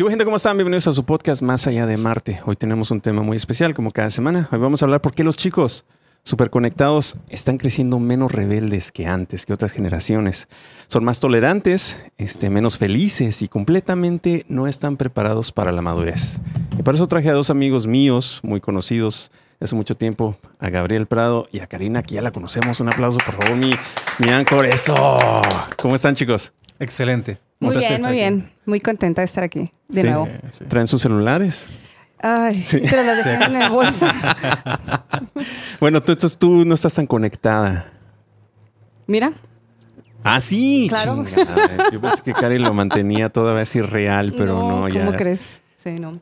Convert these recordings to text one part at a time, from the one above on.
¿Qué gente? ¿Cómo están? Bienvenidos a su podcast Más Allá de Marte. Hoy tenemos un tema muy especial, como cada semana. Hoy vamos a hablar por qué los chicos superconectados están creciendo menos rebeldes que antes, que otras generaciones. Son más tolerantes, este, menos felices y completamente no están preparados para la madurez. Y para eso traje a dos amigos míos, muy conocidos hace mucho tiempo, a Gabriel Prado y a Karina, que ya la conocemos. Un aplauso, por favor, mi, mi Ancor. Eso. ¿Cómo están, chicos? Excelente. Muy bien, muy bien. Muy contenta de estar aquí de Sí. nuevo. Sí. ¿Traen sus celulares? Ay, pero lo dejé en la bolsa. Bueno, tú, no estás tan conectada. Mira, Ah, sí. Claro. chingada. Yo pensé que Karen lo mantenía todavía así real, pero no, ya. ¿Cómo crees? Sí, no.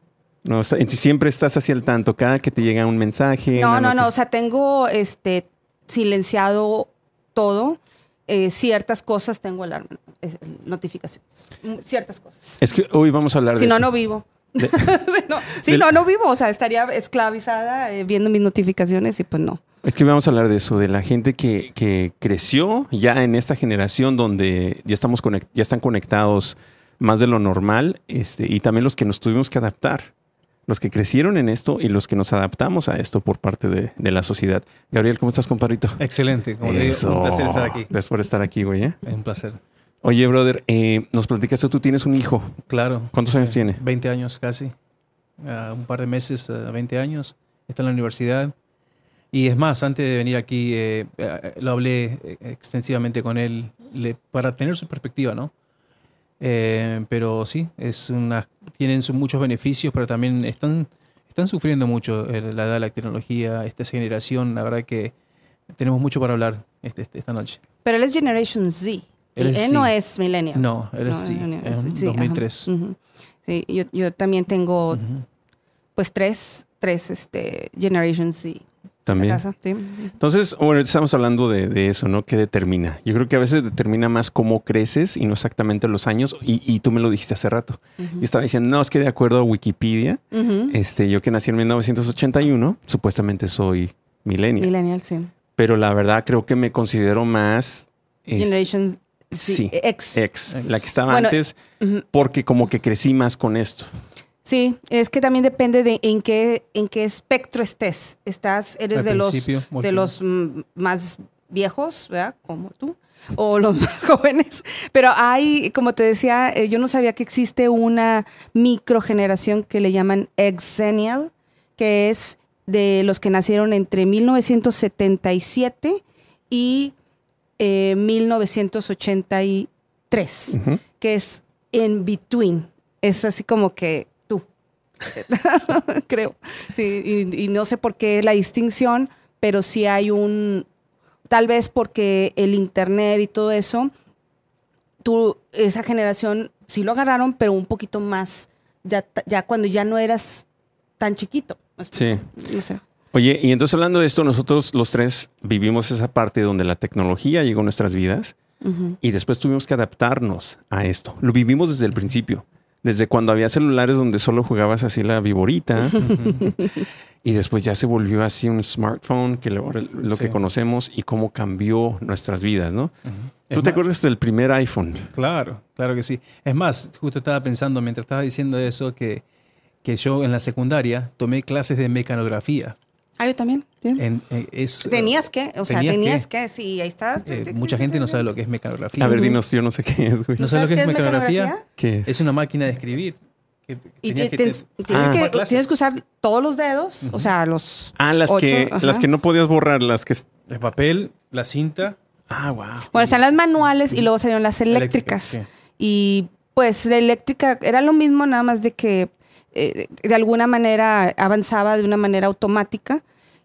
No, o sea, siempre estás así al tanto. Cada que te llega un mensaje. No, no, no. O sea, tengo este silenciado todo. Eh, ciertas cosas tengo alarma, eh, notificaciones. Mm, Ciertas cosas. Es que hoy vamos a hablar Si de no, eso. no vivo. De- Si no, si no, no vivo. O sea, estaría esclavizada eh, viendo mis notificaciones y pues no. Es que vamos a hablar de eso, de la gente que, que creció ya en esta generación donde ya estamos conect- ya están conectados más de lo normal, este, y también los que nos tuvimos que adaptar. Los que crecieron en esto y los que nos adaptamos a esto por parte de, de la sociedad. Gabriel, ¿cómo estás, compadrito? Excelente. Como te digo, Eso. un placer estar aquí. Gracias por estar aquí, güey. ¿eh? Es un placer. Oye, brother, eh, nos platicaste, tú tienes un hijo. Claro. ¿Cuántos años tiene? 20 años casi. Ah, un par de meses, ah, 20 años. Está en la universidad. Y es más, antes de venir aquí, eh, eh, lo hablé eh, extensivamente con él le- para tener su perspectiva, ¿no? Eh, pero sí, es una, tienen muchos beneficios, pero también están, están sufriendo mucho eh, la edad de la tecnología, esta generación. La verdad que tenemos mucho para hablar este- este- esta noche. Pero él es Generation Z. Él Él, es no es millennial. No, él es No, sí, no, no, es sí, sí, 2003. ajá, ujú. Sí, yo, yo también tengo Ujú. pues tres, tres este, Generation Z. También. casa, sí. Entonces, bueno, estamos hablando de, de eso, ¿no? ¿Qué determina? Yo creo que a veces determina más cómo creces y no exactamente los años. Y, y tú me lo dijiste hace rato. Yo estaba diciendo, no, es que de acuerdo a Wikipedia, este, yo que nací en 1981, supuestamente soy millennial. Millennial, sí. Pero la verdad creo que me considero más es- Generation Z. sí, X. ex, Ex. la que estaba Bueno, antes, porque como que crecí más con esto. Sí, es que también depende de en qué, en qué espectro estés. Estás, eres Al de los, de los mm, más viejos, ¿verdad? Como tú. O los más jóvenes. Pero hay, como te decía, eh, yo no sabía que existe una microgeneración que le llaman Exennial, que es de los que nacieron entre 1977 y eh, 1983 Ujú. que es in between. Es así como que creo. Sí, y, y no sé por qué la distinción, pero sí hay un, tal vez porque el internet y todo eso, tú, esa generación sí lo agarraron, pero un poquito más, ya, ya cuando ya no eras tan chiquito. Sí. No sé. Oye, y entonces hablando de esto, nosotros los tres vivimos esa parte donde la tecnología llegó a nuestras vidas Ujú. y después tuvimos que adaptarnos a esto. Lo vivimos desde el principio, desde cuando había celulares donde solo jugabas así la viborita y después ya se volvió así un smartphone, que lo, lo Sí. que conocemos y cómo cambió nuestras vidas, ¿no? ¿Tú Es te más- acuerdas del primer iPhone? Claro, claro que sí. Es más, justo estaba pensando mientras estaba diciendo eso que, que yo en la secundaria tomé clases de mecanografía. Ah, yo también. En, eh, es, Tenías que, o sea, tenías tenías que. que, sí, ahí estás. eh, mucha gente no sabe lo que es mecanografía. A ver, dinos, yo no sé qué es, güey. ¿No sabes lo que es mecanografía? ¿Qué es? Es una máquina de escribir. que Y te- que tienes, te- tienes Ah. que, tienes que usar todos los dedos, o sea, los... Ah, las ocho, que, ajá. las que no podías borrar, las que... el papel, la cinta. Ah, wow. Bueno, están las manuales y luego salieron las Eléctricas, sí. Y pues la eléctrica era lo mismo, nada más de que eh, de alguna manera avanzaba de una manera automática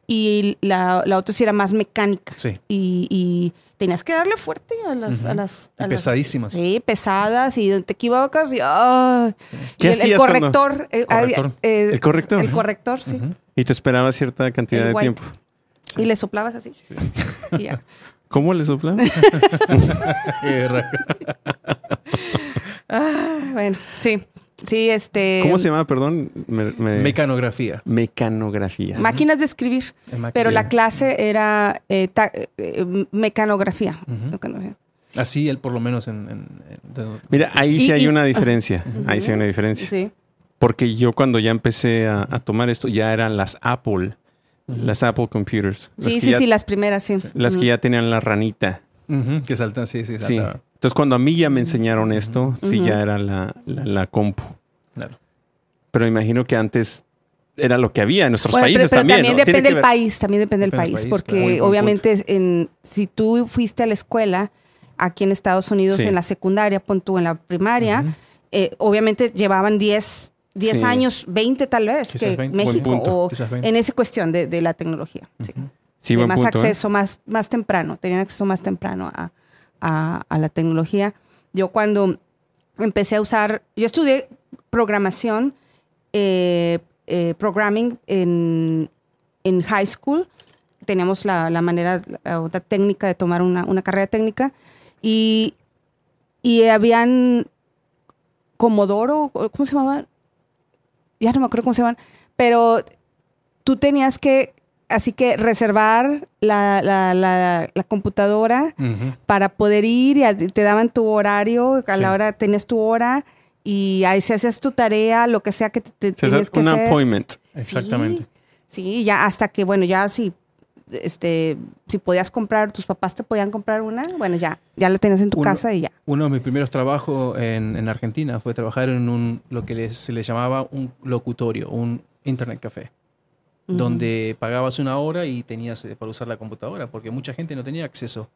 y la, la otra sí era más mecánica. Sí. Y, y tenías que darle fuerte a las... a Y las- pesadísimas. Sí, pesadas y te equivocas y... ¡ay! ¿Qué Y el, el corrector. eh, Corrector. eh, El corrector. El corrector, sí. Y te esperaba cierta cantidad El de tiempo. Y le soplabas así. Y ya. ¿Cómo le soplaba? Qué raro. Ah, bueno, sí. Sí, este. ¿Cómo se llama? Perdón. Me- me- Mecanografía. Mecanografía. Máquinas de escribir. Máquina. Pero la clase era eh, ta- eh, mecanografía. Mecanografía. Así, él por lo menos en... en- en- Mira, ahí sí Y- hay y- una diferencia. Ahí sí hay una diferencia. Sí. Porque yo cuando ya empecé a, a tomar esto, ya eran las Apple, las Apple Computers. las Sí, sí, ya- sí, las primeras, sí. Las que ya tenían la ranita. Que saltan, sí, sí, Sí. Entonces cuando a mí ya me enseñaron esto, sí ya era la, la, la compu. Claro. Pero imagino que antes era lo que había en nuestros Bueno, países pero, pero también. también ¿no? Tiene depende del país, también depende del Depende del país, país, porque claro. Obviamente en, si tú fuiste a la escuela aquí en Estados Unidos, Sí. en la secundaria, pon tú en la primaria, eh, obviamente llevaban 10, 10 Sí. años, 20 tal vez, Quizás que 20. Buen México, punto. o Quizás 20. en esa cuestión de, de la tecnología. sí. Sí, buen más punto, ¿eh? acceso más, más temprano, tenían acceso más temprano a, a- la tecnología. Yo cuando empecé a usar, yo estudié programación, eh, eh, programming en, en high school. Teníamos la, la manera, la técnica de tomar una, una carrera técnica y, y habían Comodoro, ¿cómo se llamaban? Ya no me acuerdo cómo se llaman, pero tú tenías que, así que reservar la, la- la- la computadora para poder ir y te daban tu horario, a Sí. la hora tenías tu hora y ahí se hacías tu tarea, lo que sea que te, Se tenías que un hacer. appointment. Exactamente. Sí, sí, ya hasta que, bueno, ya si, este, si podías comprar, tus papás te podían comprar una, bueno, ya, ya la tenías en tu Uno- casa y ya. Uno de mis primeros trabajos en, en Argentina fue trabajar en un, lo que les- se le llamaba un locutorio, un internet café, Donde pagabas una hora y tenías eh, para usar la computadora, porque mucha gente no tenía acceso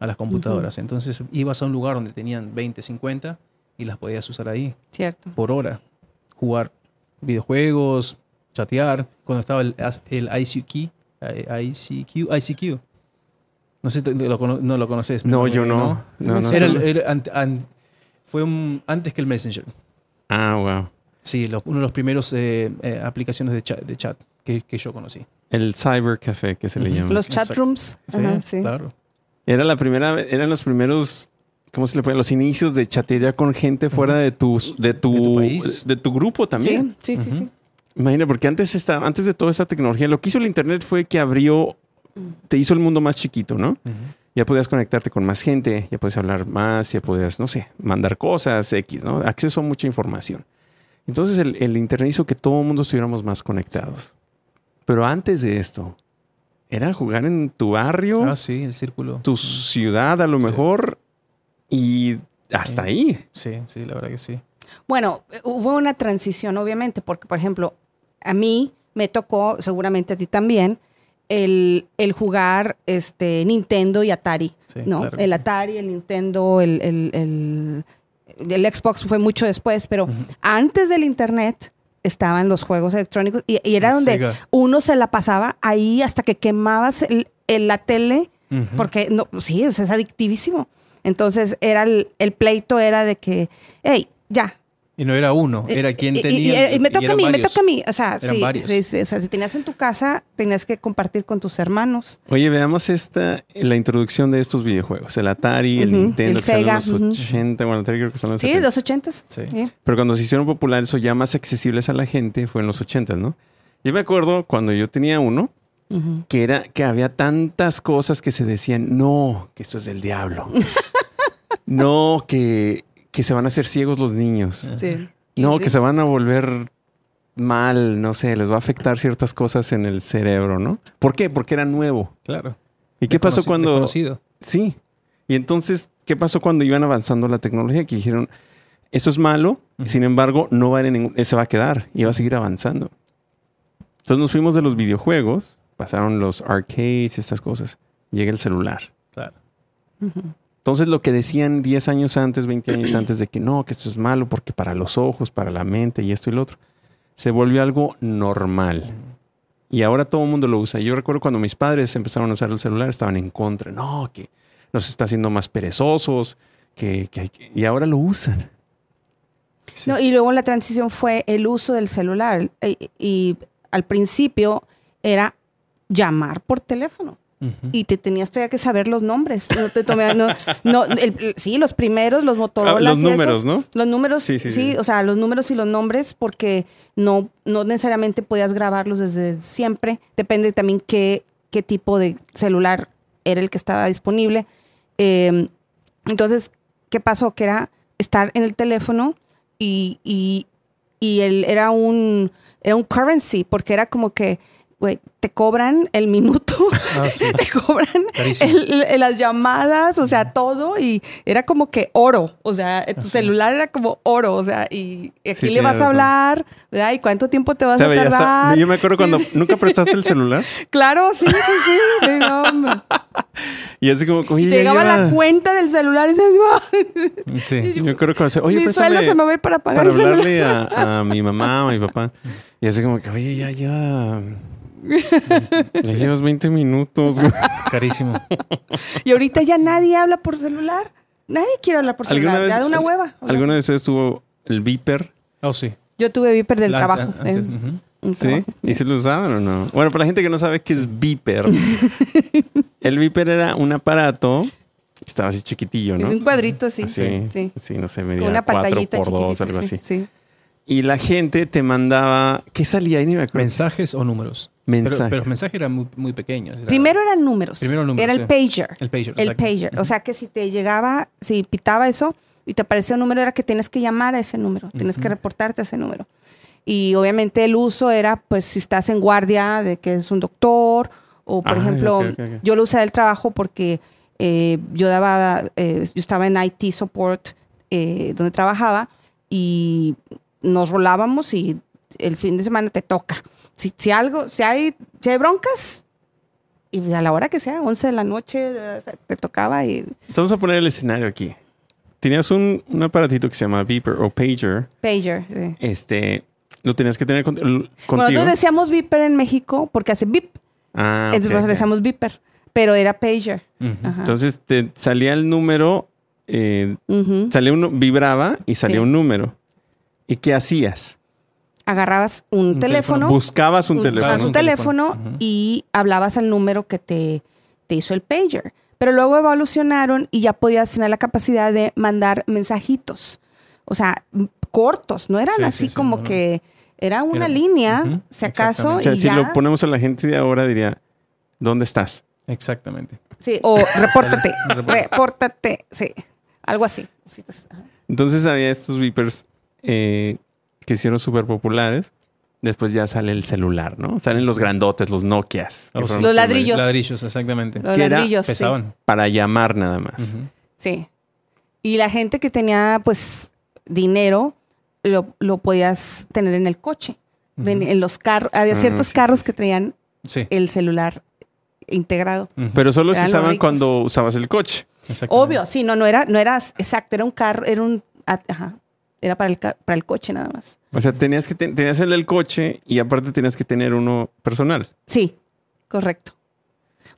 a las computadoras. Entonces ibas a un lugar donde tenían 20, 50 y las podías usar ahí Cierto. por hora. Jugar videojuegos, chatear, cuando estaba el, el ICQ, eh, ICQ, ICQ. No sé, lo, no lo conoces. No, yo no. No, no, Era, no. el- era ant- an- fue un- antes que el Messenger. Ah, wow. Sí, lo- uno de los primeros eh, eh, aplicaciones de chat, de chat que, que yo conocí. El cyber café que se le llama. Los chat Exacto. rooms. Sí, ajá, sí. claro. Era la primera, vez- eran los primeros, ¿cómo se le puede? Los inicios de chatear con gente fuera de tu, de tu, De tu país. de tu grupo también. Sí, sí, sí, sí. Imagina, porque antes estaba, antes de toda esta tecnología, lo que hizo el internet fue que abrió, te hizo el mundo más chiquito, ¿no? Ya podías conectarte con más gente, ya podías hablar más, ya podías, no sé, mandar cosas, X, ¿no? Acceso a mucha información. Entonces el, el internet hizo que todo el mundo estuviéramos más conectados. Pero antes de esto, era jugar en tu barrio, Ah, sí, el círculo. tu ciudad a lo Sí. mejor, y hasta Sí. ahí. Sí, sí, la verdad que sí. Bueno, eh, hubo una transición, obviamente, porque, por ejemplo, a mí me tocó, seguramente a ti también, el, el jugar este, Nintendo y Atari. Sí, ¿no? claro el sí. Atari, el Nintendo, el, el, el- el Xbox fue mucho después, pero antes del Internet estaban los juegos electrónicos y, y era donde uno se la pasaba ahí hasta que quemabas el- el- la tele porque no, sí, o sea, es adictivísimo. Entonces era el, el pleito era de que, hey, ya. Y no era uno, era Eh, quien y- y- tenía. Y, y me toca a mí, me toca a mí. O sea, Eran sí, varios. sí, sí, o sea, si tenías en tu casa, tenías que compartir con tus hermanos. Oye, veamos esta, la introducción de estos videojuegos. El Atari, el Nintendo, el Sega, los ujú. 80, bueno, el Atari creo que son los Sí, 70. los ochentas. Sí. Sí. Pero cuando se hicieron populares o ya más accesibles a la gente fue en los 80, ¿no? Yo me acuerdo cuando yo tenía uno, Ujú. que era que había tantas cosas que se decían, no, que esto es del diablo. no, que, que se van a hacer ciegos los niños. Sí. No, Sí. que se van a volver mal, no sé, les va a afectar ciertas cosas en el cerebro, ¿no? ¿Por qué? Porque era nuevo. Claro. ¿Y qué pasó cuando... desconocido. Sí. Y entonces, ¿qué pasó cuando iban avanzando la tecnología? Que dijeron, eso es malo, sin embargo, no va a ir en ningún, eh, se va a quedar y va a seguir avanzando. Entonces nos fuimos de los videojuegos, pasaron los arcades y estas cosas. Llega el celular. Claro. Ujú. Entonces lo que decían 10 años antes, 20 años antes de que no, que esto es malo porque para los ojos, para la mente y esto y lo otro, se volvió algo normal. Y ahora todo el mundo lo usa. Yo recuerdo cuando mis padres empezaron a usar el celular, estaban en contra. No, que nos está haciendo más perezosos, que, que hay que- Y ahora lo usan. Sí. No, y luego la transición fue el uso del celular. Y, y al principio era llamar por teléfono. Y te tenías todavía que saber los nombres. No te tomé- no, no, el- sí, los primeros, los Motorola. Ah, los números, ¿no? Los números, Sí, sí, sí, sí. o sea, los números y los nombres, porque no, no necesariamente podías grabarlos desde siempre. Depende también qué, qué tipo de celular era el que estaba disponible. Eh, entonces, ¿qué pasó? Que era estar en el teléfono y, y y él era un, era un currency, porque era como que, güey, te cobran el minuto, Ah, sí. te cobran el- el- las llamadas, o sea, todo, y era como que oro, o sea, tu Así. celular era como oro, o sea, y aquí Sí, le vas a hablar, ¿verdad? ¿Y cuánto tiempo te vas a tardar? yo me acuerdo cuando sí. nunca prestaste el celular Claro, sí, sí, sí. Y así como, oye, ya llegaba lleva- la cuenta del celular y "Ah, Sí. Yo acuerdo cuando, oye, mi sueldo se me va a ir para pagar para el celular. hablarle a, a mi mamá o a mi papá. Y así como que, oye, ya lleva... Ya llevas 20 minutos. güey. Carísimo. Y ahorita ya nadie habla por celular. Nadie quiere hablar por ¿Alguna celular. vez- ya de una hueva. ¿Alguna vez ustedes tuvo el beeper? Oh, sí. Yo tuve Viper del La- trabajo. eh, ¿Sí? trabajo. ¿Y si lo usaban o no? Bueno, para la gente que no sabe qué es beeper. el beeper era un aparato estaba así chiquitillo, ¿no? Es un cuadrito así. Así, Sí. sí, no sé, Con medía una 4 pantallita por 2, chiquitita. algo sí, así. sí. Y la gente te mandaba... ¿Qué salía ahí? Ni me acuerdo. ¿Mensajes o números? Mensajes. Pero, pero los mensajes eran muy, muy pequeños. Era- Primero eran números. Primero números, Era el sí. pager. El pager. El exacto. pager. O sea que si te llegaba, si pitaba eso y te aparecía un número, era que tienes que llamar a ese número. Tienes que reportarte a ese número. Y obviamente el uso era, pues, si estás en guardia de que es un doctor, o por Ay, ejemplo, yo lo usé del trabajo porque eh, yo daba, eh, yo estaba en IT support eh, donde trabajaba y nos rolábamos y el fin de semana te toca. Si, si algo, si hay, si hay broncas, y a la hora que sea, 11 de la noche, te tocaba y Vamos a poner el escenario aquí. Tenías un, un aparatito que se llama beeper o pager. pager. sí. Este, lo tenías que tener con- contigo. nosotros decíamos beeper en México porque hace beep, ah, entonces decíamos beeper, pero era pager. Ujú. Ajá. Entonces te salía el número, eh, Ujú. salía uno, vibraba y salía Sí. un número. ¿Y qué hacías? Agarrabas un, Un teléfono, teléfono. Buscabas un un- teléfono. ajá, un teléfono y hablabas al número que te, te hizo el pager. Pero luego evolucionaron y ya podías tener la capacidad de mandar mensajitos. O sea, cortos, no eran Sí, así sí, sí, como no. que era una Era- línea, Ujú, si acaso, O sea, y si ya. lo ponemos a la gente de ahora, diría, ¿dónde estás? Exactamente. Sí, o repórtate, Repórtate. sí, algo así. Entonces había estos beepers eh, que hicieron súper populares. Después ya sale el celular, ¿no? Salen los grandotes, los Nokias. Oh, sí. Los ladrillos. Ladrillos, exactamente. Los Que ladrillos, sí. Para llamar nada más. Sí. Y la gente que tenía, pues, dinero, lo, lo podías tener en el coche. En los carros, había Ah, ciertos sí, carros sí, que traían Sí. el celular integrado. Pero solo se Eran usaban cuando usabas el coche. Exactamente. Obvio, sí, no, no era, no era exacto, era un carro, era un, ah, ajá, era para el, para el coche nada más. O sea, tenías que te- tenías el del coche y aparte tenías que tener uno personal. Sí, correcto.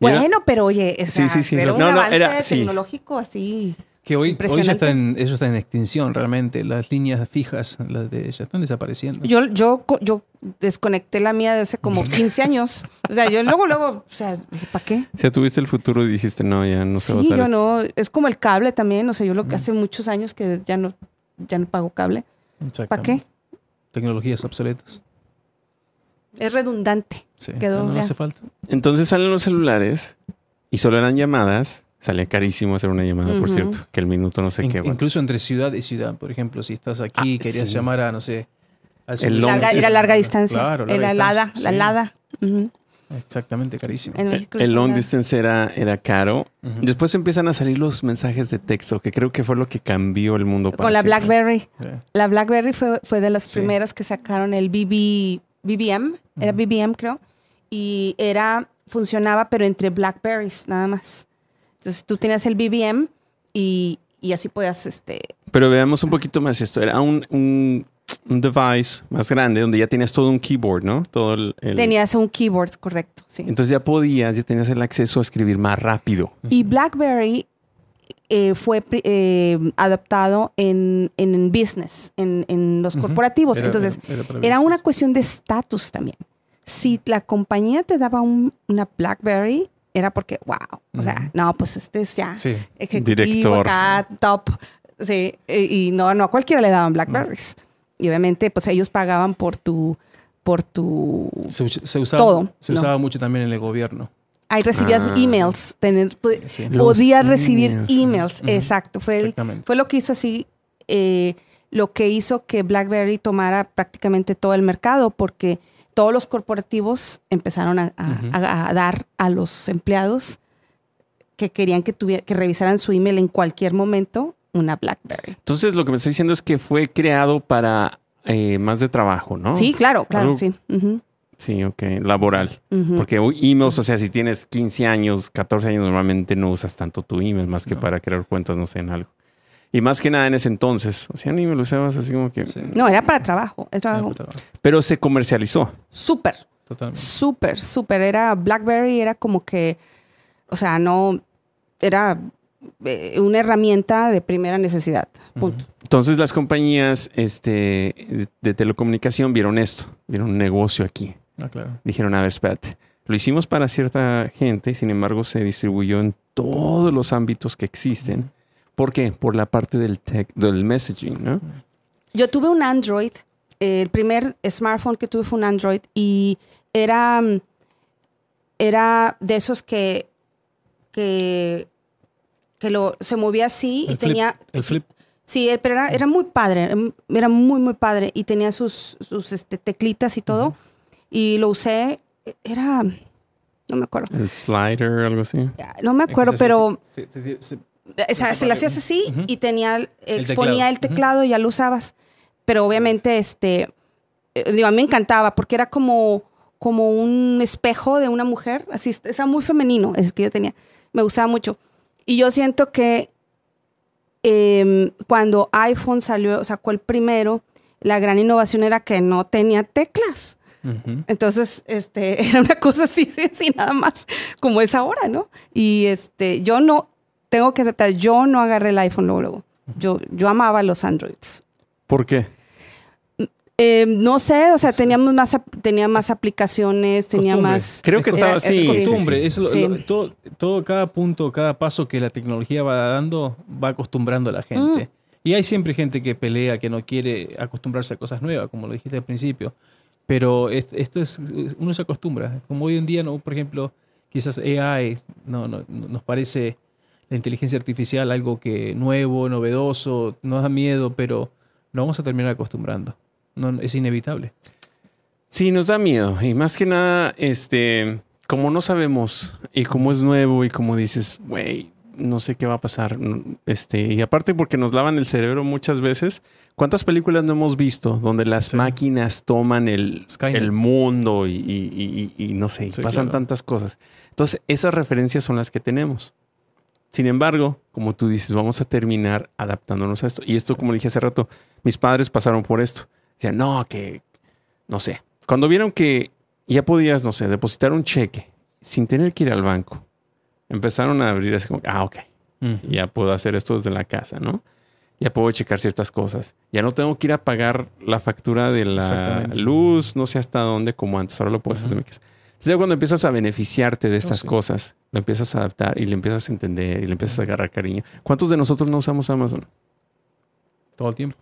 Era- Bueno, pero oye, o Sí, sea, sí, sí, era no, un no, avance era- sí. tecnológico así. Que hoy, hoy ya está en, eso está en extinción realmente. Las líneas fijas las de, ya están desapareciendo. Yo, yo, yo desconecté la mía de hace como 15 años. O sea, yo luego, luego, o sea, dije, ¿para qué? O sea, tuviste el futuro y dijiste, no, ya no se va a Sí, usar yo esto. no. Es como el cable también. O sea, yo lo que hace muchos años que ya no, ya no pago cable. ¿Para qué? Tecnologías obsoletas. Es redundante. Sí, Quedó ya no hace falta. Entonces salen los celulares y solo eran llamadas. Salía carísimo hacer una llamada, por cierto, que el minuto no sé In- qué. bueno. incluso entre ciudad y ciudad, por ejemplo, si estás aquí y Ah, querías sí. llamar a, no sé, al El Larga, era larga distancia. Claro, Era larga la. Exactamente, carísimo. En El, México el es long distance era, era caro. Después empiezan a salir los mensajes de texto, que creo que fue lo que cambió el mundo. para Con la siempre. BlackBerry. La BlackBerry fue, fue de las Sí. primeras que sacaron el BB, BBM. Era. BBM, creo. Y era, funcionaba, pero entre Blackberries, nada más. Entonces tú tenías el BBM y, y así podías, este, Pero veamos un poquito más esto. Era un, un, un device más grande donde ya tenías todo un keyboard, ¿no? Todo el, el- tenías un keyboard, correcto, sí. Entonces ya podías, ya tenías el acceso a escribir más rápido. Y BlackBerry eh, fue eh, adaptado en, en business, en, en los Ujú. corporativos. Era- Entonces, era para era una cuestión de estatus también. Si la compañía te daba un- una BlackBerry, era porque, wow, o sea, no, pues este es ya Sí. ejecutivo Director. acá, top. Sí, y no, no a cualquiera le daban Blackberries. Y obviamente, pues ellos pagaban por tu, por tu... Se, us- se usaba, Todo, se ¿no? usaba mucho también en el gobierno. Ahí recibías Ah. emails, tener, Sí. Podías recibir emails. exacto. Fue, fue lo que hizo así eh, lo que hizo que BlackBerry tomara prácticamente todo el mercado, porque todos los corporativos empezaron a, a- Ujú. a- a dar a los empleados que querían que, tuviera, que revisaran su email en cualquier momento una BlackBerry. Entonces, lo que me está diciendo es que fue creado para eh, más de trabajo, ¿no? Sí, claro, claro, Algo- sí. Sí, ok, laboral. Porque emails, o sea, si tienes 15 años, 14 años, normalmente no usas tanto tu email más que No. para crear cuentas, no sé, en algo. Y más que nada en ese entonces, o sea, ni me lo usabas así como que... Sí. No, era para trabajo, es trabajo. Pero se comercializó. Súper, Totalmente. súper, súper. Era BlackBerry, era como que, o sea, no, era una herramienta de primera necesidad. Punto. Entonces las compañías este, de- de telecomunicación vieron esto, vieron un negocio aquí. Ah, claro. Dijeron, a ver, espérate. Lo hicimos para cierta gente, sin embargo se distribuyó en todos los ámbitos que existen. ¿Por qué? Por la parte del tech, del messaging, ¿no? Yo tuve un Android, eh, el primer smartphone que tuve fue un Android y era, mm, era de esos que, que, que lo, se movía así y El flip, tenía, El flip. sí, eh, pero era, era muy padre, em, era muy, muy padre y tenía sus, sus este, teclitas y todo y lo usé, eh, era, no me acuerdo, El slider, algo así. no me acuerdo, pero se- o sea, se le hacías así y tenía, El exponía el teclado. teclado y ya lo usabas. Pero obviamente, este, eh, digo, a mí me encantaba porque era como, como un espejo de una mujer, así, era muy femenino, es que yo tenía, me gustaba mucho. Y yo siento que em, cuando iPhone salió, sacó el primero, la gran innovación era que no tenía teclas. Entonces, este, era una cosa así, así nada más, como es ahora, ¿no? Y este, yo no, tengo que aceptar, yo no agarré el iPhone luego, luego. Yo, yo amaba los Androids. ¿Por qué? Eh, no sé, o sea, teníamos más, tenía más aplicaciones, tenía Costumbre. más... Creo que Es estaba sí, costumbre. Lo- lo- todo, todo, cada punto, cada paso que la tecnología va dando, va acostumbrando a la gente. Mm. Y hay siempre gente que pelea, que no quiere acostumbrarse a cosas nuevas, como lo dijiste al principio. Pero es- esto es, uno se acostumbra. Como hoy en día, no, por ejemplo, quizás AI no, no- no- nos parece la inteligencia artificial algo que nuevo, novedoso, nos da miedo, pero nos vamos a terminar acostumbrando. No, es inevitable. Sí, nos da miedo. Y más que nada, este, como no sabemos y como es nuevo y como dices, güey, no sé qué va a pasar. Este, y aparte porque nos lavan el cerebro muchas veces. ¿Cuántas películas no hemos visto donde las Sí. máquinas toman el, el mundo y, y- y- y no sé, Sí, pasan claro. tantas cosas? Entonces, esas referencias son las que tenemos. Sin embargo, como tú dices, vamos a terminar adaptándonos a esto. Y esto, como dije hace rato, mis padres pasaron por esto. Decían, no, que, no sé. Cuando vieron que ya podías, no sé, depositar un cheque sin tener que ir al banco, empezaron a abrir así como, ah, ok, ya puedo hacer esto desde la casa, ¿no? Ya puedo checar ciertas cosas. Ya no tengo que ir a pagar la factura de la luz, no sé hasta dónde, como antes. Ahora lo puedes hacer desde mi casa. Entonces, ya cuando empiezas a beneficiarte de estas sí. cosas, lo empiezas a adaptar y le empiezas a entender y le empiezas a agarrar cariño. ¿Cuántos de nosotros no usamos Amazon? Todo el tiempo.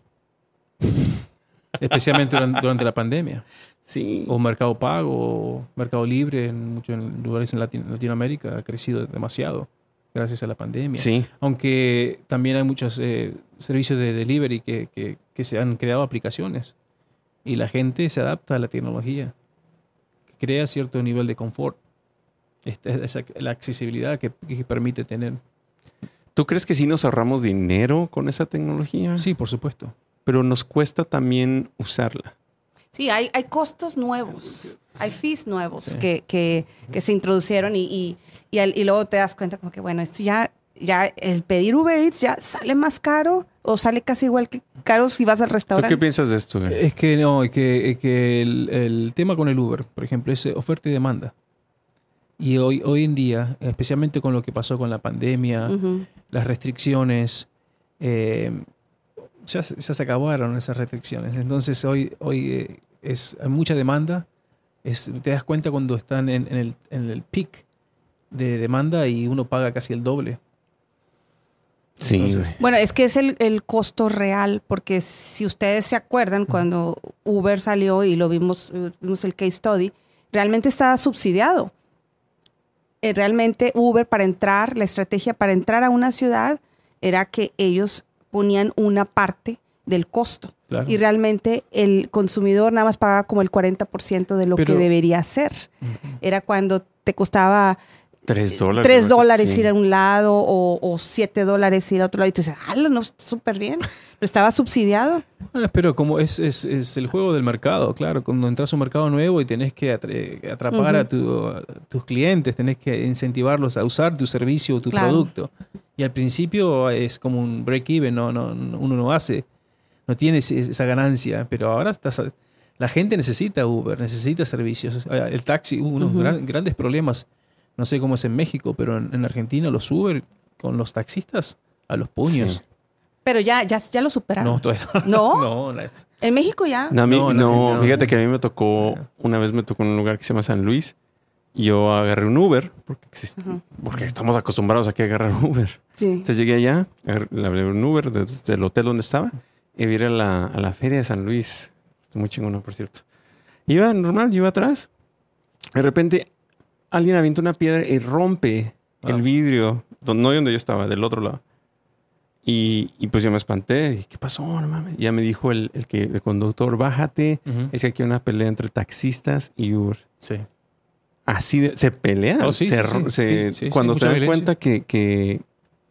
Especialmente duran- durante, la pandemia. Sí. O Mercado Pago, o Mercado Libre, en muchos lugares en Latin- Latinoamérica ha crecido demasiado gracias a la pandemia. Sí. Aunque también hay muchos eh, servicios de delivery que, que- que se han creado aplicaciones y la gente se adapta a la tecnología, crea cierto nivel de confort, Esta- esa- la accesibilidad que, que permite tener. ¿Tú crees que sí nos ahorramos dinero con esa tecnología? Sí, por supuesto. Pero nos cuesta también usarla. Sí, hay, hay costos nuevos, hay fees nuevos Sí. que, que, que se introducieron y, y, y, al- y luego te das cuenta como que, bueno, esto ya, ya el pedir Uber Eats ya sale más caro o sale casi igual que caro si vas al ¿Tú restaurante. qué piensas de esto? güey? Es que no, es que, es que el, el tema con el Uber, por ejemplo, es eh, oferta y demanda. Y hoy, hoy en día, especialmente con lo que pasó con la pandemia, Ujú. las restricciones, eh, ya, se- ya se acabaron esas restricciones. Entonces hoy, hoy eh, es, hay mucha demanda. Es, te das cuenta cuando están en, en el, en el peak de demanda y uno paga casi el doble. Sí, Entonces. Bueno, es que es el, el costo real, porque si ustedes se acuerdan, cuando Uber salió y lo vimos, eh, vimos el case study, realmente estaba subsidiado. Eh, Realmente Uber para entrar, la estrategia para entrar a una ciudad era que ellos ponían una parte del costo. Claro. Y realmente el consumidor nada más pagaba como el 40% de lo Pero- que debería ser. Era cuando te costaba Tres dólares. 3 ¿no? dólares Sí. ir a un lado o, o 7 dólares ir a otro lado. Y tú dices, ah, no, súper bien. Pero estaba subsidiado. Ah, Pero como es, es, es el juego del mercado, claro, cuando entras a un mercado nuevo y tenés que atra- atrapar a, tu- a tus clientes, tenés que incentivarlos a usar tu servicio o tu Claro. producto. Y al principio es como un break-even, no, no, no- uno no hace, no tiene esa ganancia, pero ahora estás la gente necesita Uber, necesita servicios. El taxi, hubo unos Ujú. gran- grandes problemas, no sé cómo es en México, pero en, en Argentina los Uber con los taxistas a los puños. Sí. Pero ya, ya, ya lo superaron. No, todavía ¿No? no. no, es- En México ya. No, mí- No, no, no, no. fíjate que a mí me tocó, una vez me tocó en un lugar que se llama San Luis. Yo agarré un Uber, porque, porque estamos acostumbrados aquí a agarrar Uber. Sí. Entonces llegué allá, agarré- le hablé un Uber desde el hotel donde estaba y vi a la, a la feria de San Luis. Muy chingona, por cierto. Iba normal, yo iba atrás. De repente, alguien avienta una piedra y rompe Ah. el vidrio, no de donde yo estaba, del otro lado. Y, y pues yo me espanté. Y, ¿Qué pasó? No mames. Ya me dijo el, el, que, el conductor, bájate. Ujú. Es que aquí hay una pelea entre taxistas y Uber. Sí. Así de- se pelean. Oh, sí, se, sí, sí. se- Sí, cuando se dan violencia. cuenta que, que-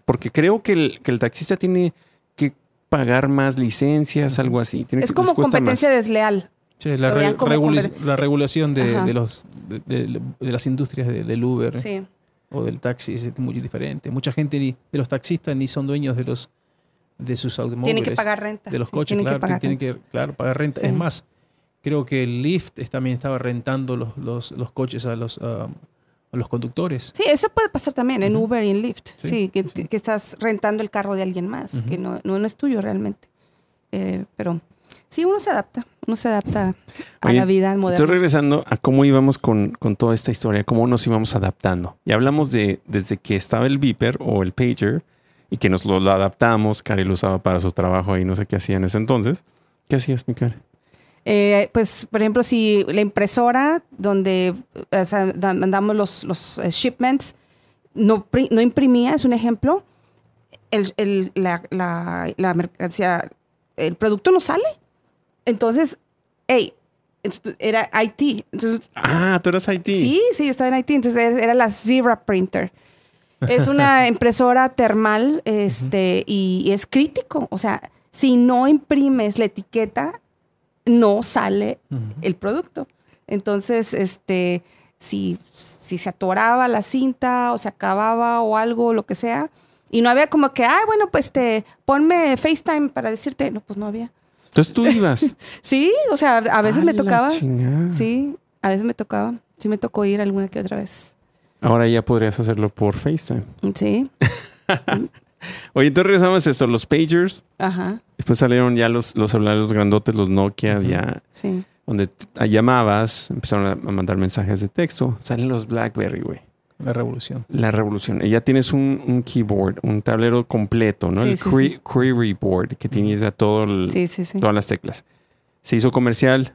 Porque creo que el, que el taxista tiene que pagar más licencias, algo así. Tiene Es que- como competencia desleal. Sí, la, re- regula- la regulación de, de los, de, de- de las industrias de- del Uber Sí. o del taxi es muy diferente. Mucha gente ni, de los taxistas ni son dueños de los de sus automóviles. Tienen que pagar renta. de los sí, coches, tienen claro, que pagar tienen renta. que claro, pagar renta. Sí. Es más, creo que el Lyft también estaba rentando los, los, los coches a los, ah, a los conductores. Sí, eso puede pasar también en. Uber y en Lyft. Sí, Sí, que, sí. que estás rentando el carro de alguien más, que no, no, no es tuyo realmente. Eh, pero sí, uno se adapta. Uno se adapta a Oye, la vida Estoy moderna. regresando a cómo íbamos con, con toda esta historia, cómo nos íbamos adaptando. Y hablamos de desde que estaba el beeper o el pager y que nos lo, lo adaptamos. Cari lo usaba para su trabajo y no sé qué hacía en ese entonces. ¿Qué hacías, mi Cari? Eh, pues, por ejemplo, si la impresora donde o sea, da- mandamos los, los eh, shipments no, no imprimía, es un ejemplo, el, el- la, la- la mercancía, el producto no sale. Entonces, hey, era IT. Entonces, Ah, tú eras IT. Sí, sí, yo estaba en IT, entonces era, la Zebra Printer. Es una impresora termal este, y, y es crítico. O sea, si no imprimes la etiqueta, no sale el producto. Entonces, este, si, si se atoraba la cinta o se acababa o algo, lo que sea, y no había como que, ah, bueno, pues te ponme FaceTime para decirte, no, pues no había. Entonces tú ibas. Sí, o sea, a veces me Ay, tocaba. Sí, a veces me tocaba. Sí me tocó ir alguna que otra vez. Ahora ya podrías hacerlo por FaceTime. Sí, Oye, entonces regresamos a eso, los pagers. ajá, Después salieron ya los, los celulares grandotes, los Nokia, ya sí. donde llamabas, empezaron a mandar mensajes de texto. Salen los BlackBerry, güey. La revolución. La revolución. Y ya tienes un, un keyboard, un tablero completo, ¿no? Sí, el sí, query, sí. query board, que tienes ya todo el- Sí, sí, sí. todas las teclas. Se hizo comercial.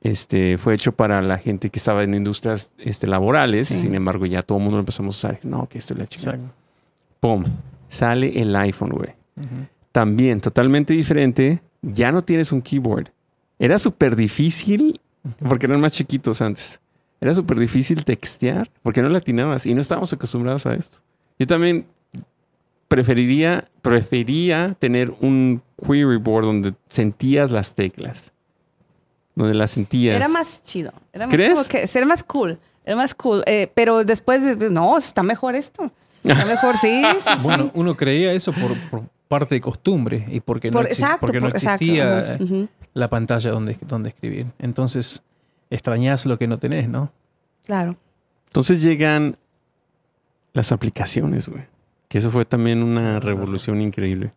Este, fue hecho para la gente que estaba en industrias este, laborales. Sí. Sin embargo, ya todo el mundo lo empezamos a usar. No, que esto es la chica. Exacto. Pum. Sale el iPhone, güey. Ujú. También totalmente diferente. Ya no tienes un keyboard. Era súper difícil porque eran más chiquitos antes. Era súper difícil textear porque no latinabas y no estábamos acostumbrados a esto. Yo también preferiría, prefería tener un query board donde sentías las teclas. Donde las sentías. Era más chido. Era más ¿Crees? como que era más cool. Era más cool. Eh, pero después, de- no, está mejor esto. Está mejor, sí, sí, sí. Bueno, uno creía eso por, por parte de costumbre y porque no, exi- exacto, porque no por- exacto, existía ujú. la pantalla donde, donde escribir. Entonces, extrañas lo que no tenés, ¿no? Claro. Entonces llegan las aplicaciones, güey. Que eso fue también una revolución increíble.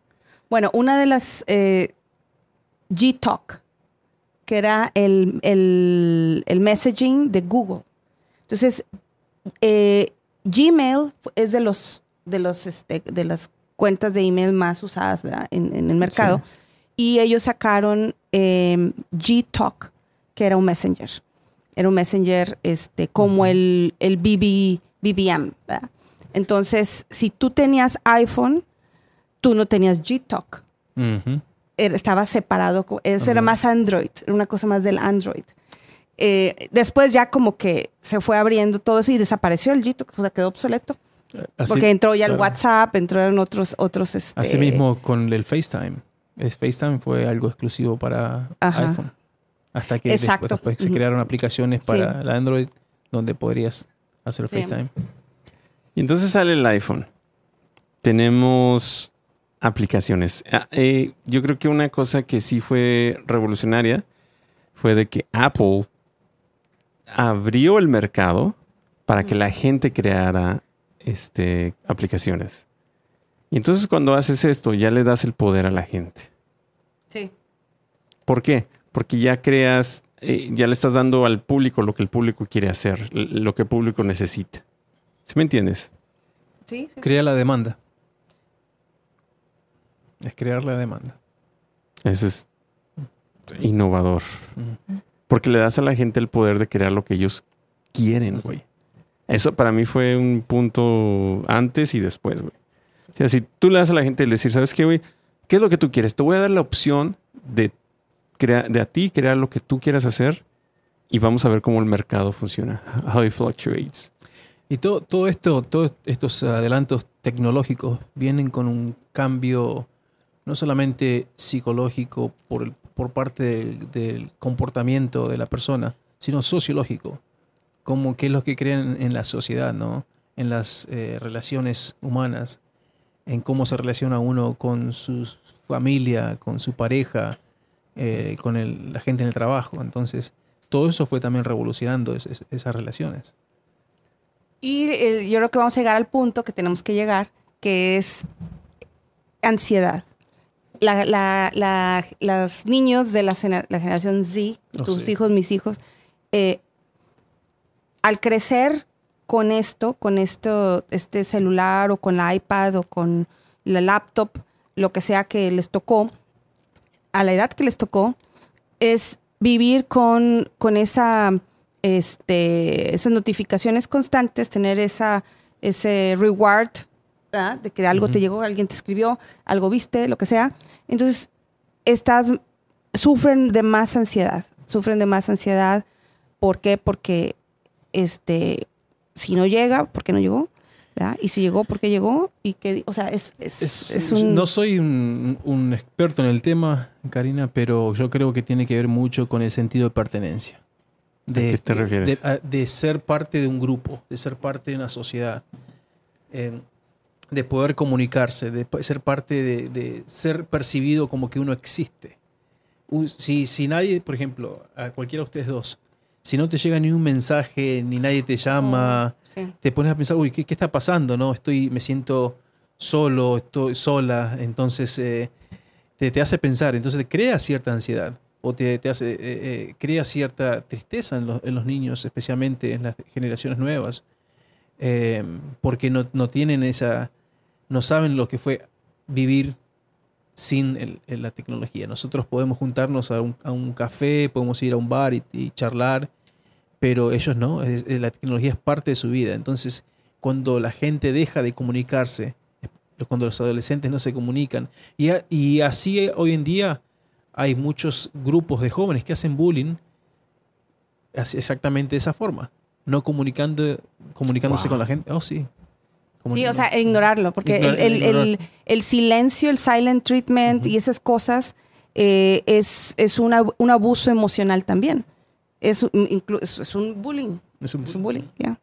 Bueno, una de las eh, G-Talk, que era el, el- el messaging de Google. Entonces, eh, Gmail es de los de los este, de las cuentas de email más usadas en, en el mercado. Y ellos sacaron eh, G-Talk, que era un messenger. Era un messenger este, como el, el BB, BBM. ¿verdad? Entonces, si tú tenías iPhone, tú no tenías G-Talk. Era- estaba separado. co- Ese era Ujú. más Android, era una cosa más del Android. Eh, después ya como que se fue abriendo todo eso y desapareció el Gito, o sea, quedó obsoleto. Así, porque entró ya el claro. WhatsApp, entraron otros, otros este, Así mismo con el FaceTime. El FaceTime fue algo exclusivo para Ajá. iPhone. Hasta que Exacto. después, después se crearon aplicaciones para la Android donde podrías hacer. FaceTime. Y entonces sale el iPhone. Tenemos aplicaciones. Ah, eh, yo creo que una cosa que sí fue revolucionaria fue de que Apple abrió el mercado para que la gente creara este, aplicaciones. Y entonces cuando haces esto, ya le das el poder a la gente. Sí. ¿Por qué? Porque ya creas, eh, ya le estás dando al público lo que el público quiere hacer, lo que el público necesita. ¿Sí me entiendes? Sí, sí, sí. Crea la demanda. Es crear la demanda. Eso es innovador. Porque le das a la gente el poder de crear lo que ellos quieren, güey. Eso para mí fue un punto antes y después, güey. O sea, si tú le das a la gente el decir, ¿sabes qué, güey? ¿Qué es lo que tú quieres? Te voy a dar la opción de, crea- de a ti crear lo que tú quieras hacer y vamos a ver cómo el mercado funciona. How it fluctuates. Y todo, todo esto, todos estos adelantos tecnológicos vienen con un cambio no solamente psicológico por, el- por parte del, del comportamiento de la persona, sino sociológico, como qué es lo que creen en la sociedad, ¿no? En las eh, relaciones humanas, en cómo se relaciona uno con su familia, con su pareja, eh, con el- la gente en el trabajo. Entonces, todo eso fue también revolucionando es- es- esas relaciones. Y eh, yo creo que vamos a llegar al punto que tenemos que llegar, que es ansiedad. La, la, la- los niños de la, la generación Z, Oh, tus sí. hijos, mis hijos, eh, al crecer con esto, con esto, este celular o con la iPad o con la laptop, lo que sea que les tocó, a la edad que les tocó, es vivir con, con esa, este, esas notificaciones constantes, tener esa, ese reward, ¿verdad? de que algo te llegó, alguien te escribió, algo viste, lo que sea. Entonces, estás, sufren de más ansiedad, sufren de más ansiedad. ¿Por qué? Porque, este, si no llega, ¿por qué no llegó? ¿verdad? Y si llegó, ¿por qué llegó? Y que, o sea, es, es, Es- es un... No soy un, un experto en el tema, Karina, pero yo creo que tiene que ver mucho con el sentido de pertenencia. ¿A qué te refieres? De, de ser parte de un grupo, de ser parte de una sociedad, eh, de poder comunicarse, de ser parte de, de ser percibido como que uno existe. Un- si, si nadie, por ejemplo, a cualquiera de ustedes dos, si no te llega ni un mensaje, ni nadie te llama, Sí. te pones a pensar, uy, ¿qué, qué está pasando? ¿No? Estoy, me siento solo, estoy sola, entonces eh, te, te hace pensar, entonces te crea cierta ansiedad o te, te hace, eh, eh, crea cierta tristeza en los, en los niños, especialmente en las generaciones nuevas, eh, porque no, no tienen esa, no saben lo que fue vivir sin el- el- la tecnología. Nosotros podemos juntarnos a un, a un café, podemos ir a un bar y, y charlar, pero ellos no, es- es- la tecnología es parte de su vida. Entonces, cuando la gente deja de comunicarse, eh, cuando los adolescentes no se comunican, y, a- y así eh, hoy en día hay muchos grupos de jóvenes que hacen bullying así- exactamente de esa forma, no comunicando, comunicándose Wow. con la gente. Oh, sí. Sí, o sea, ignorarlo, porque el, Ignorar- el- ignorar. el- el silencio, el silent treatment y esas cosas eh, es, es una- un abuso emocional también. Es, es, un bullying. Es un- Es un bullying, ya.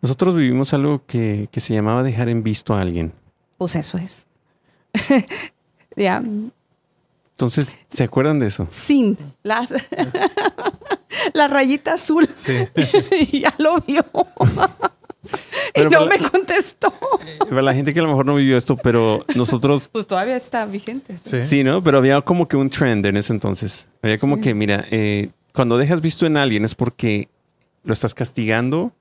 Nosotros vivimos algo que, que se llamaba dejar en visto a alguien. Pues eso es. ya. Entonces, ¿se acuerdan de eso? Sin las, la rayita azul. Sí. ya lo vio. y Pero no para me la- contestó. Para la gente que a lo mejor no vivió esto, pero nosotros Pues todavía está vigente. Sí. Sí, ¿no? Pero había como que un trend en ese entonces. Había como Sí. que, mira, eh, cuando dejas visto en alguien es porque lo estás castigando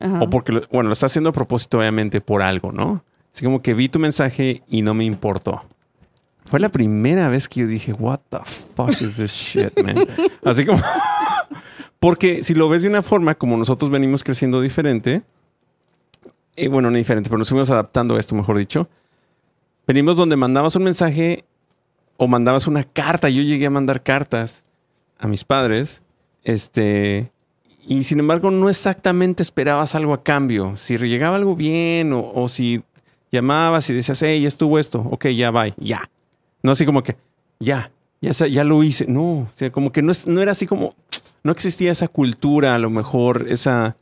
Ajá. o porque, lo- bueno, lo estás haciendo a propósito, obviamente, por algo, ¿no? Así como que vi tu mensaje y no me importó. Fue la primera vez que yo dije, what the fuck is this shit, man? Así como... porque si lo ves de una forma, como nosotros venimos creciendo diferente, eh, bueno, no diferente, pero nos fuimos adaptando a esto, mejor dicho. Venimos donde mandabas un mensaje o mandabas una carta. Yo llegué a mandar cartas a mis padres, este, y sin embargo no exactamente esperabas algo a cambio. Si llegaba algo bien o, si llamabas y decías, hey, ya estuvo esto, ok, ya, bye, ya. No así como que, ya, ya, ya lo hice. No, o sea, como que no, es, no era así como, no existía esa cultura, a lo mejor, esa...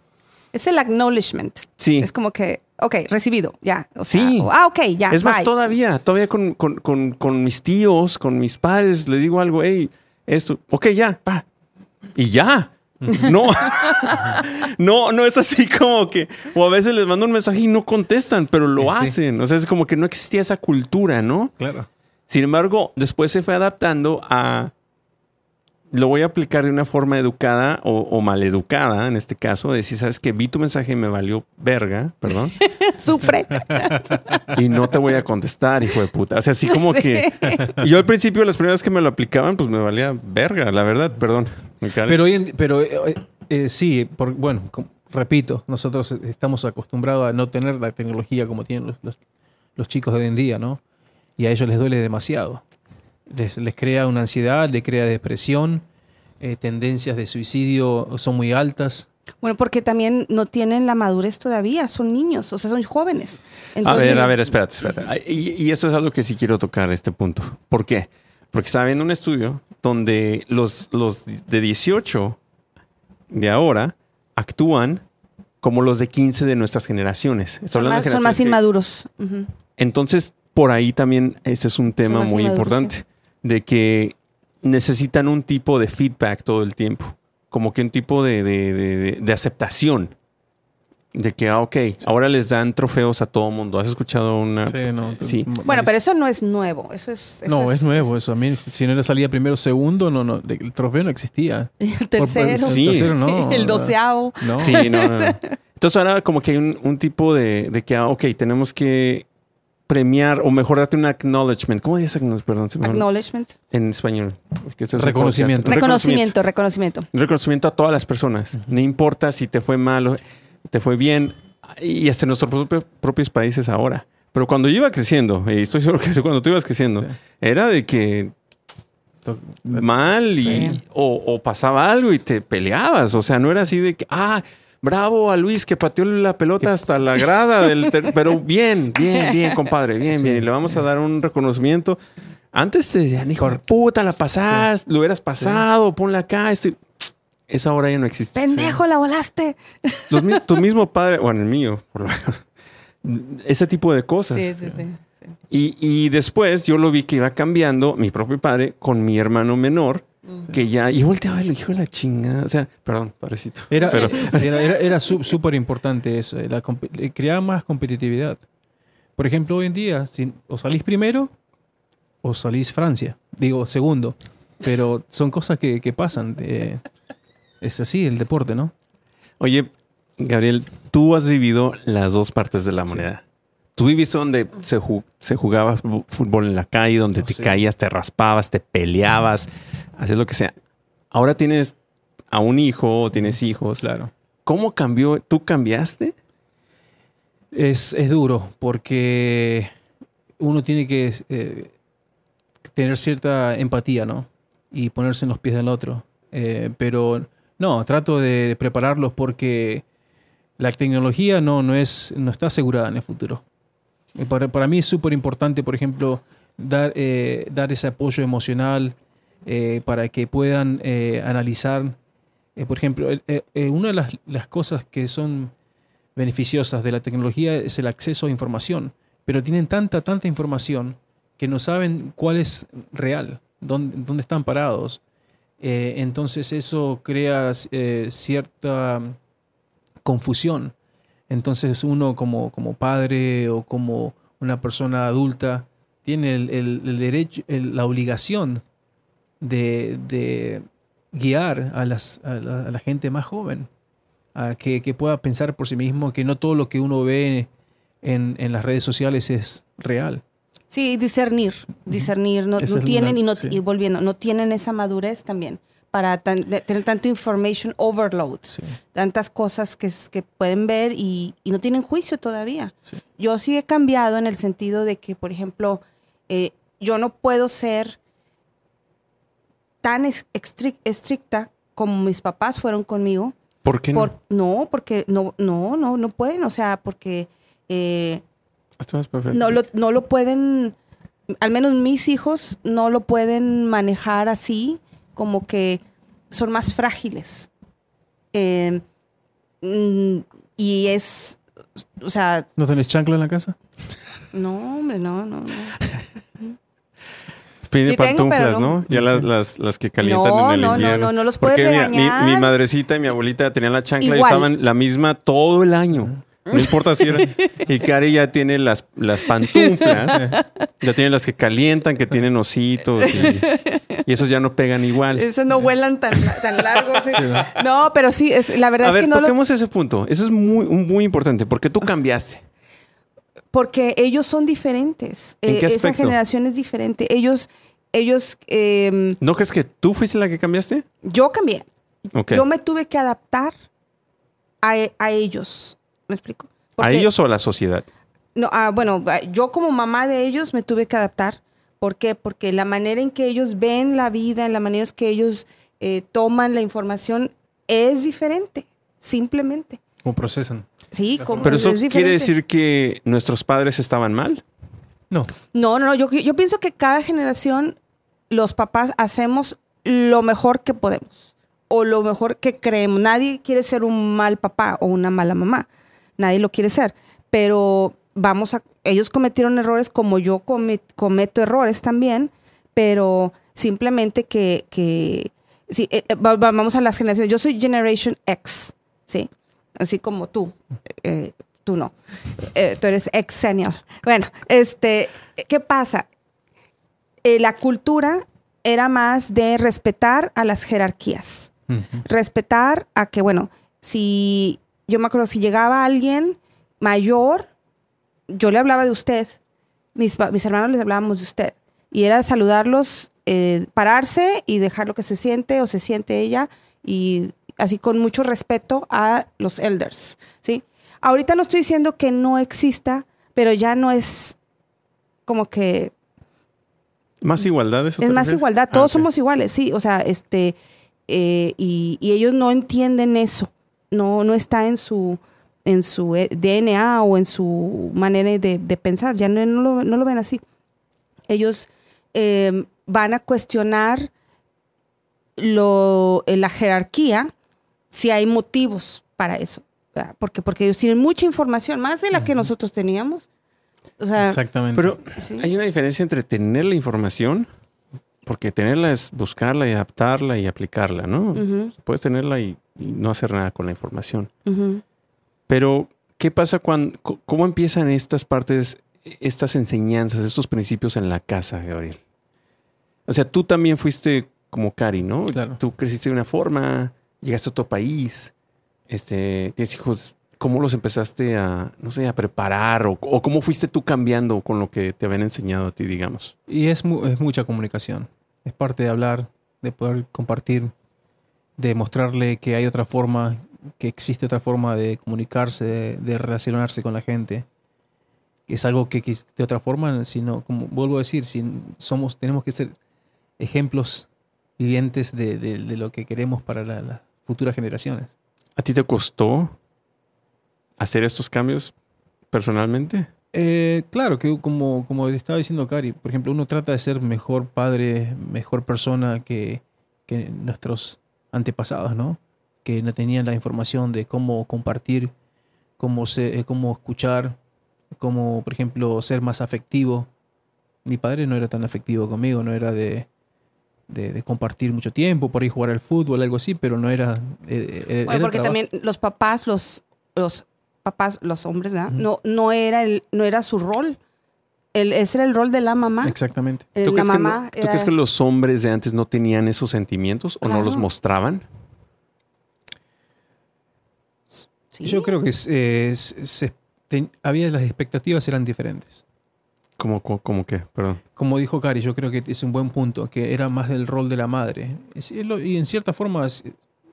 Es el acknowledgement. Sí. Es como que, ok, recibido, ya. O sea, Sí. o, ah, ok, ya. Es más, bye. todavía, todavía con, con- con- con mis tíos, con mis padres, le digo algo, hey, esto, ok, ya, pa. Y ya. No, no, no es así como que, o a veces les mando un mensaje y no contestan, pero lo Sí. hacen. O sea, es como que no existía esa cultura, ¿no? Claro. Sin embargo, después se fue adaptando a, lo voy a aplicar de una forma educada o, o maleducada, en este caso, decir, sabes que vi tu mensaje y me valió verga, perdón. Sufre. y no te voy a contestar, hijo de puta. O sea, así como que yo al principio, las primeras que me lo aplicaban, pues me valía verga, la verdad, perdón. Pero, hoy en- pero eh, eh, sí, por, bueno, repito, nosotros estamos acostumbrados a no tener la tecnología como tienen los, los- los chicos de hoy en día, ¿no? Y a ellos les duele demasiado. Les, les crea una ansiedad, les crea depresión, eh, tendencias de suicidio son muy altas. Bueno, porque también no tienen la madurez todavía, son niños, o sea, son jóvenes. a Entonces, ver, a ver, espérate, espérate. Y, y eso es algo que sí quiero tocar, este punto. ¿Por qué? Porque estaba viendo un estudio donde los, los de 18 de ahora actúan como los de 15 de nuestras generaciones. Estoy Son más, son más generaciones que- inmaduros. Ujú. Entonces, por ahí también ese es un tema muy importante, de que necesitan un tipo de feedback todo el tiempo, como que un tipo de, de- de- de- aceptación, de que, ah, ok, ahora les dan trofeos a todo mundo. ¿Has escuchado una... Sí, no, Sí. Bueno, pero eso no es nuevo, eso es... eso No, es nuevo eso. A mí, si no era salía primero segundo, no, no, el trofeo no existía. El tercero, Por- Sí. el tercero no. el doceavo. No. Sí, no, no, no. Entonces ahora como que hay un, un tipo de, de que, ah, ok, tenemos que premiar o mejor darte un acknowledgement. ¿Cómo dices acknowledgement? Perdón. Acknowledgement. en español. Es Reconocimiento. Reconocimiento, reconocimiento. Reconocimiento a todas las personas. No importa si te fue mal o te fue bien. Y hasta en nuestros propio- propios países ahora. Pero cuando yo iba creciendo, y estoy seguro que cuando tú ibas creciendo, Sí. era de que mal y, Sí. o, o pasaba algo y te peleabas. O sea, no era así de que, ah, bravo a Luis que pateó la pelota hasta la grada del... pero bien, bien, bien, compadre, bien, Sí. bien. Y le vamos a dar un reconocimiento. Antes te decían, hijo de Por- puta, la pasaste, lo hubieras pasado, ponla acá. Esa hora ya no existe. Pendejo, la volaste. Tu mismo padre, bueno, el mío, por lo menos. Ese tipo de cosas. Sí, sí, sí. sí. Y, y después yo lo vi que iba cambiando mi propio padre con mi hermano menor, que ya, y volteaba el hijo de la chingada. O sea, perdón, parecito. Era, Pero- eh, era, era- era súper importante eso, eh, la crear más competitividad. Por ejemplo, hoy en día, si, o salís primero o salís Francia, digo segundo, pero son cosas que, que pasan. eh, es así el deporte, ¿no? Oye, Gabriel, tú has vivido las dos partes de la moneda. Tú viviste donde se, ju- se jugaba fútbol en la calle, donde Oh, te sí. caías, te raspabas, te peleabas, hacías lo que sea. Ahora tienes a un hijo, o tienes hijos. Claro. ¿Cómo cambió? ¿Tú cambiaste? Es, es duro porque uno tiene que eh, tener cierta empatía, ¿no? Y ponerse en los pies del otro. Eh, pero no, trato de prepararlos porque la tecnología no, no, es, no está asegurada en el futuro. Para, para mí es súper importante, por ejemplo, dar, eh, dar ese apoyo emocional eh, para que puedan eh, analizar. Eh, por ejemplo, una de las, las cosas que son beneficiosas de la tecnología es el acceso a información, pero tienen tanta, tanta información que no saben cuál es real, dónde, dónde están parados. Entonces eso crea cierta confusión. Entonces uno como, como padre o como una persona adulta tiene el, el- el derecho, el- la obligación de, de guiar a, las, a, la, a la gente más joven a que, que pueda pensar por sí mismo que no todo lo que uno ve en, en las redes sociales es real. Sí, discernir, discernir. No, tienen, una- y, no, sí. y volviendo, no tienen esa madurez también para tan- tener tanto information overload, Sí, tantas cosas que, pueden ver y, y no tienen juicio todavía. sí. Yo sí he cambiado en el sentido de que, por ejemplo, eh, yo no puedo ser tan estricta como mis papás fueron conmigo. ¿Por qué no? Por- no, porque no, no, no, no pueden, o sea, porque eh, Esto es perfecto. no lo, no lo pueden, al menos mis hijos no lo pueden manejar así, como que son más frágiles. Eh, mm, y es, o sea, ¿No tenés chancla en la casa? no, hombre, no, no, no. Pide Sí pantuflas, ¿no? no. Ya las, las, las que calientan No, en el no, no, invierno. no, no los Porque puedes mira, mi- mi, madrecita y mi abuelita tenían la chancla y usaban la misma todo el año. No importa si era. Y Cari ya tiene las, las pantuflas. ya tiene las que calientan, que tienen ositos. Y, y esos ya no pegan igual. Esos no vuelan tan, tan largos. ¿sí? Sí, ¿no? No, pero sí, es, la verdad A es ver, que no lo- toquemos ese punto. Eso es muy, muy importante. porque tú cambiaste? porque ellos son diferentes. ¿En qué Eh, esa aspecto? generación es diferente. Ellos, ellos, eh, ¿No crees que tú fuiste la que cambiaste? yo cambié. Ok. Yo me tuve que adaptar a, a ellos. ¿Me explico? ¿A ellos o a la sociedad? No, ah, bueno, yo como mamá de ellos me tuve que adaptar. ¿Por qué? Porque la manera en que ellos ven la vida, la manera en que ellos eh, toman la información es diferente, simplemente. ¿Cómo procesan? Sí, como Pero eso es quiere decir que nuestros padres estaban mal. No. No, no, no, yo, yo pienso que cada generación, los papás hacemos lo mejor que podemos o lo mejor que creemos. Nadie quiere ser un mal papá o una mala mamá. Nadie lo quiere ser. Pero vamos a, ellos cometieron errores como yo come- cometo errores también, pero simplemente que, que sí, eh, eh, va- va- vamos a las generaciones. Yo soy Generation X, ¿sí? Así como tú. Eh, tú no. Eh, tú eres Xennial. Bueno, este, ¿qué pasa? La cultura era más de respetar a las jerarquías respetar a que, bueno, si yo me acuerdo, si llegaba alguien mayor, yo le hablaba de usted, mis, mis hermanos les hablábamos de usted, y era saludarlos, eh, pararse y dejar lo que se siente o se siente ella, y así con mucho respeto a los elders, ¿sí? Ahorita no estoy diciendo que no exista, pero ya no es como que ¿Más igualdad? ¿eso es más refieres? igualdad, Ah, todos somos iguales, sí, o sea, este, eh, y, y ellos no entienden eso, no, no está en su, en su eh, DNA o en su manera de, de pensar, ya no, no lo, no lo ven así. Ellos eh, van a cuestionar lo, eh, la jerarquía si hay motivos para eso, ¿verdad? porque, porque ellos tienen mucha información, más de la que nosotros teníamos. O sea, Exactamente. Pero sí. hay una diferencia entre tener la información, porque tenerla es buscarla y adaptarla y aplicarla, ¿no? Puedes tenerla y, y no hacer nada con la información. Pero, ¿qué pasa cuando, cómo empiezan estas partes, estas enseñanzas, estos principios en la casa, Gabriel? O sea, tú también fuiste como Cari, ¿no? Claro. Tú creciste de una forma, llegaste a otro país, este, tienes hijos, ¿cómo los empezaste a, no sé, a preparar? O, o cómo fuiste tú cambiando con lo que te habían enseñado a ti, digamos? Y es, mu- es mucha comunicación. Es parte de hablar, de poder compartir, de mostrarle que hay otra forma, que existe otra forma de comunicarse, de, de relacionarse con la gente. Es algo que de otra forma, sino, como vuelvo a decir, si somos, tenemos que ser ejemplos vivientes de, de- de lo que queremos para la- las futuras generaciones. ¿A ti te costó hacer estos cambios personalmente? Eh, claro, que como, como estaba diciendo Cari, por ejemplo, uno trata de ser mejor padre, mejor persona que, que nuestros antepasados, ¿no? Que no tenían la información de cómo compartir, cómo, se, eh, cómo escuchar, cómo, por ejemplo, ser más afectivo. Mi padre no era tan afectivo conmigo, no era de, de, de compartir mucho tiempo, por ahí jugar al fútbol, algo así, pero no era... eh, eh, Bueno, era porque trabajo. también los papás, los, los papás, los hombres, ¿verdad? No, no era el, no era su rol. El, ese era el rol de la mamá. Exactamente. Eh, ¿Tú, la crees que, mamá no- ¿Tú crees que los hombres de antes no tenían esos sentimientos o no los mostraban? Sí. Yo creo que se- ten- había las expectativas eran diferentes. Como, como, como que, perdón. Como dijo Cari, yo creo que es un buen punto, que era más del rol de la madre. Es- y lo- y en cierta forma es-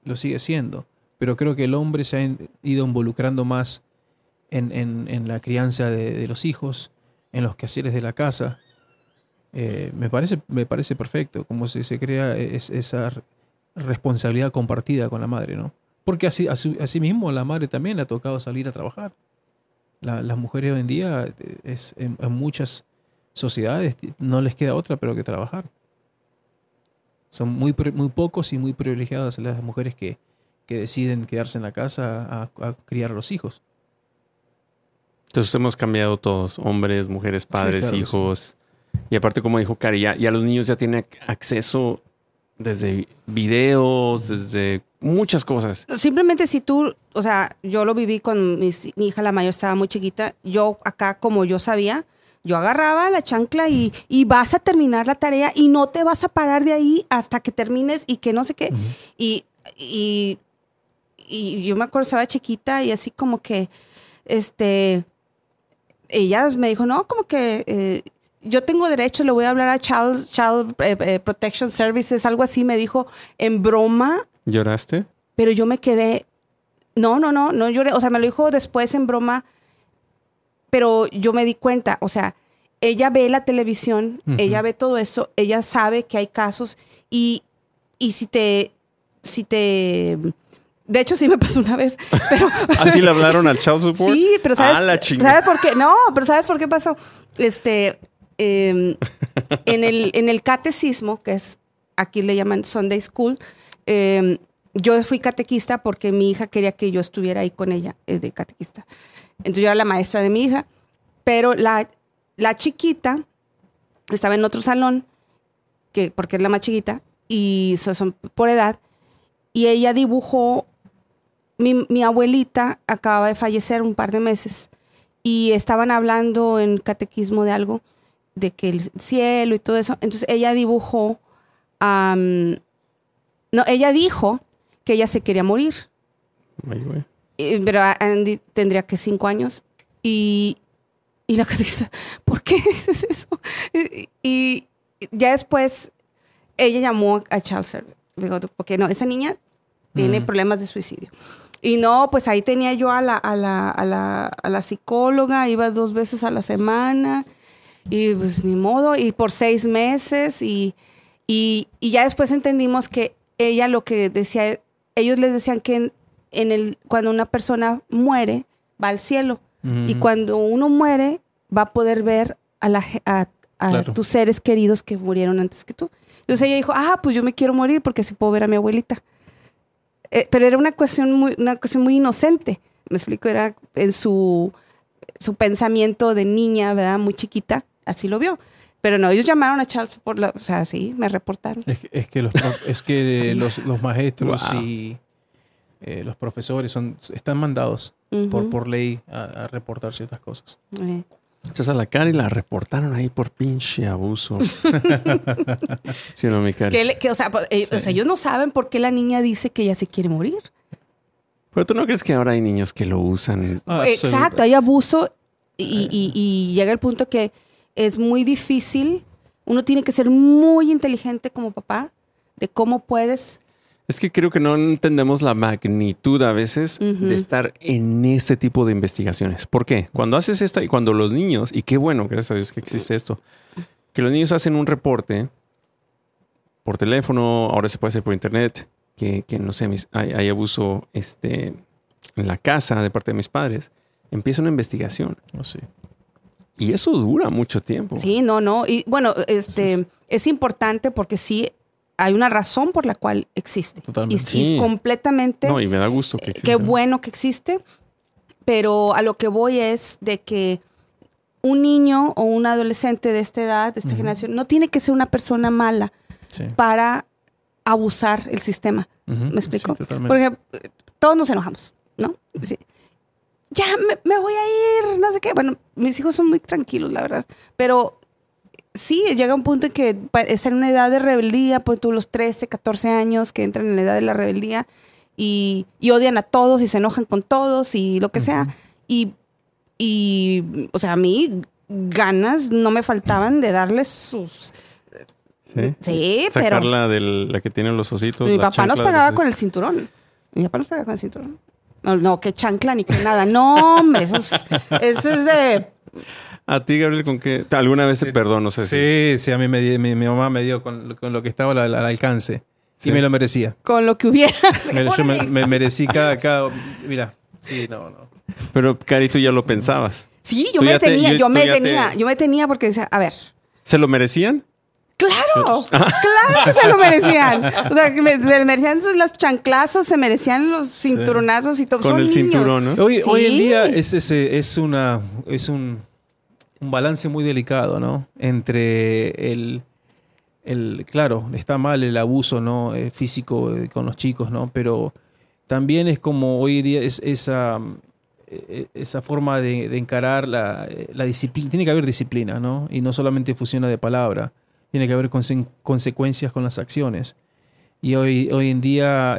lo sigue siendo, pero creo que el hombre se ha in- ido involucrando más en, en- en la crianza de, de los hijos, en los quehaceres de la casa. eh, me, parece, me parece perfecto, como se, se crea es- esa responsabilidad compartida con la madre, ¿no? Porque así, así, mismo la madre también le ha tocado salir a trabajar. La- las mujeres hoy en día, eh, en, muchas sociedades, no les queda otra pero que trabajar. Son muy, muy pocos y muy privilegiadas las mujeres que, que deciden quedarse en la casa a, a criar a los hijos. Entonces hemos cambiado todos, hombres, mujeres, padres, claro que sí. hijos. Y aparte, como dijo Cari, ya, ya los niños ya tienen ac- acceso desde videos, desde muchas cosas. Simplemente si tú, o sea, yo lo viví con mis- mi hija, la mayor estaba muy chiquita, yo acá como yo sabía, yo agarraba la chancla y, y vas a terminar la tarea y no te vas a parar de ahí hasta que termines y que no sé qué. y, y, y yo me acuerdo, estaba chiquita y así como que, este, ella me dijo, no, como que eh, yo tengo derecho, le voy a hablar a Child, Child eh, eh, Protection Services, algo así, me dijo en broma. ¿Lloraste? pero yo me quedé, no, no, no, no lloré, o sea, me lo dijo después en broma, pero yo me di cuenta, o sea, ella ve la televisión, ella ve todo eso, ella sabe que hay casos y, y si te, si te, de hecho sí me pasó una vez, pero... ¿Así le hablaron al child support? Sí, pero ¿sabes, Ah, la. ¿sabes por qué? No, pero ¿sabes por qué pasó? Este, eh, en, el, en el catecismo, que es, aquí le llaman Sunday School, eh, yo fui catequista porque mi hija quería que yo estuviera ahí con ella, es de catequista. Entonces yo era la maestra de mi hija, pero la, la chiquita estaba en otro salón, que, porque es la más chiquita, y so- son por edad, y ella dibujó mi, mi abuelita acababa de fallecer un par de meses y estaban hablando en catequismo de algo, de que el cielo y todo eso. Entonces ella dibujó, am, no, ella dijo que ella se quería morir, Ay, güey. Eh, pero Andy tendría que cinco años y, y la catequista, ¿por qué dices eso? Y, y ya después ella llamó a Charles. Digo, porque no, esa niña tiene Mm. problemas de suicidio. Y no, pues ahí tenía yo a la, a la, a la, a la psicóloga, iba dos veces a la semana y pues ni modo, y por seis meses y, y, y ya después entendimos que ella lo que decía, ellos les decían que en, en el, cuando una persona muere, va al cielo. Y cuando uno muere, va a poder ver a, la, a, a Claro. tus seres queridos que murieron antes que tú. Entonces ella dijo, ah, pues yo me quiero morir porque así puedo ver a mi abuelita. Eh, pero era una cuestión muy, una cuestión muy inocente. Me explico, era en su, su pensamiento de niña, ¿verdad? Muy chiquita, así lo vio. Pero no, ellos llamaron a Charles por la, o sea, sí, me reportaron. Es, que- es que los, es que los, los maestros Wow. y eh, los profesores son, están mandados por, por ley a, a reportar ciertas cosas. Eh, Echas a la cara y la reportaron ahí por pinche abuso. sí, no, mi cara. que, o, sea, pues, eh, o sea, ellos no saben por qué la niña dice que ella se quiere morir. Pero tú no crees que ahora hay niños que lo usan. Ah, Exacto, absoluta- hay abuso y, y- y llega el punto que es muy difícil. Uno tiene que ser muy inteligente como papá de cómo puedes. Es que creo que no entendemos la magnitud a veces de estar en este tipo de investigaciones. ¿Por qué? Cuando haces esta y cuando los niños, y qué bueno, gracias a Dios que existe esto, que los niños hacen un reporte por teléfono, ahora se puede hacer por internet, que, que no sé, mis- hay, hay abuso este, en la casa de parte de mis padres, empieza una investigación. Oh, sí. Y eso dura mucho tiempo. Sí, no, no. Y bueno, este Entonces- es importante porque sí hay una razón por la cual existe. Totalmente. Y, es completamente. No, y me da gusto que Eh, exista. Qué bueno que existe, pero a lo que voy es de que un niño o un adolescente de esta edad, de esta generación, no tiene que ser una persona mala Sí. para abusar el sistema. ¿Me explico? Sí. Porque todos nos enojamos, ¿no? Sí. Ya me, me voy a ir, no sé qué. Bueno, mis hijos son muy tranquilos, la verdad. Pero sí, llega un punto en que es en una edad de rebeldía, pues tú los 13, 14 años que entran en la edad de la rebeldía y, y odian a todos y se enojan con todos y lo que sea. Y, y, o sea, a mí ganas no me faltaban de darles sus... Sí. Sí, pero... Sacarla de la que tienen los ositos. Mi papá nos pegaba con el cinturón. Mi papá nos pegaba con el cinturón. No, no, que chancla ni que nada. No, hombre, eso es, eso es de. ¿A ti, Gabriel, con qué? ¿Alguna vez se perdón? No sé si- Sí, sí, a mí me mi, mi mamá me dio con, con lo que estaba al, al alcance. Sí. Y me lo merecía. Con lo que hubiera. Me- yo me, me merecí cada, cada... Mira, sí, no, no. Pero, Cari, tú ya lo pensabas. Sí, yo Tú me te- tenía, yo- me ya te- tenía, yo me tenía porque decía, a ver, ¿Se lo merecían? claro, claro que se lo merecían. O sea, que me- se merecían los chanclazos, se merecían los cinturonazos y todo. Con Son el niños. cinturón, ¿no? Hoy, hoy en día es, ese, es, una, es un, un balance muy delicado, ¿no? Entre el, el... Claro, está mal el abuso ¿no? Eh, físico eh, con los chicos, ¿no? Pero también es como hoy día es esa, eh, esa forma de, encarar la, la disciplina. Tiene que haber disciplina, ¿no? Y no solamente funciona de palabra. Tiene que haber conse- consecuencias con las acciones. Y hoy, hoy en día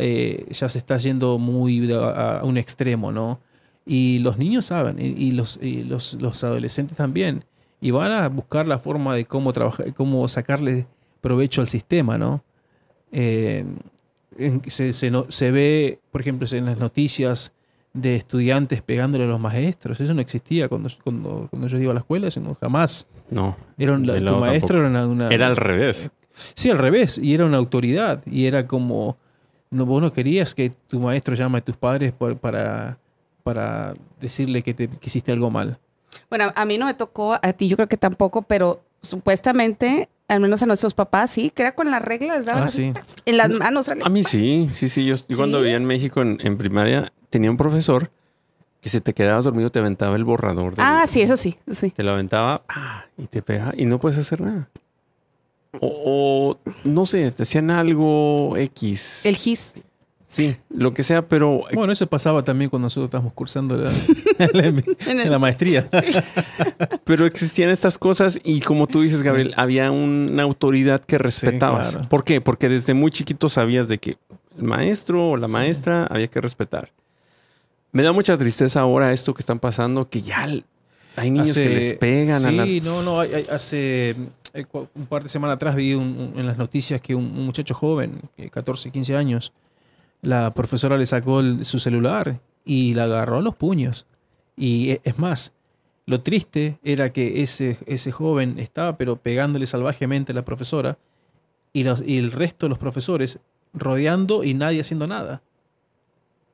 ya se está yendo muy a un extremo, ¿no? Y los niños saben, y, y los, y los, los adolescentes también. Y van a buscar la forma de cómo trabajar, cómo sacarle provecho al sistema, ¿no? Eh, se, se no- se ve, por ejemplo, en las noticias de estudiantes pegándole a los maestros. Eso no existía cuando, cuando, cuando yo iba a la escuela, eso no, jamás. No. Era un- tu maestro era una, una- Era al revés. Sí, al revés. Y era una autoridad. Y era como. No, vos no querías que tu maestro llame a tus padres por- para, para decirle que, te, que hiciste algo mal. Bueno, a mí no me tocó, a ti yo creo que tampoco, pero supuestamente, al menos a nuestros papás, sí, que era con las reglas, daban Ah, sí. en las manos. A mí sí, sí, sí. Yo, yo cuando ¿Sí? vivía en México en, en primaria, tenía un profesor que si te quedabas dormido te aventaba el borrador. del- Ah, sí, eso sí, sí. Te lo aventaba ¡ah! y te pegaba y no puedes hacer nada. O, o, no sé, te hacían algo X. El GIS. Sí, lo que sea, pero Bueno, eso pasaba también cuando nosotros estábamos cursando la, la- En la maestría. Pero existían estas cosas y como tú dices, Gabriel, había una autoridad que respetabas. claro. ¿Por qué? Porque desde muy chiquito sabías de que el maestro o la Sí. maestra había que respetar. Me da mucha tristeza ahora esto que están pasando, que ya hay niños que Hace- les pegan a sí, las... no, no. hay- hay- hace eh, un par de semanas atrás vi un- un- en las noticias que un, un muchacho joven, eh, 14, 15 años, la profesora le sacó su celular y la agarró a los puños. Y e- es más, lo triste era que ese, ese joven estaba pero pegándole salvajemente a la profesora y, los, y el resto de los profesores rodeando y nadie haciendo nada.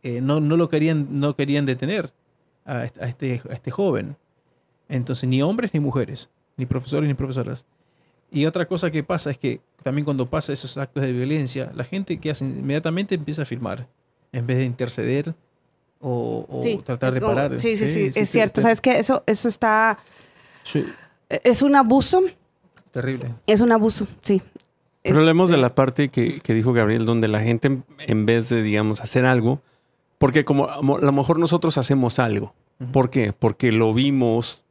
Eh, no, no lo querían, no querían detener a este, a este joven. Entonces, ni hombres ni mujeres, ni profesores ni profesoras. Y otra cosa que pasa es que también cuando pasa esos actos de violencia, la gente que hace inmediatamente empieza a filmar, en vez de interceder o, o Sí, tratar de como- parar. Sí, sí, sí, es cierto. te- ¿Sabes qué? Eso, eso está... sí, Es un abuso, terrible. es un abuso, sí. Pero hablemos de Este, la parte que, que dijo Gabriel, donde la gente en- vez de, digamos, hacer algo, porque como a lo mejor nosotros hacemos algo. ¿Por qué? Porque lo vimos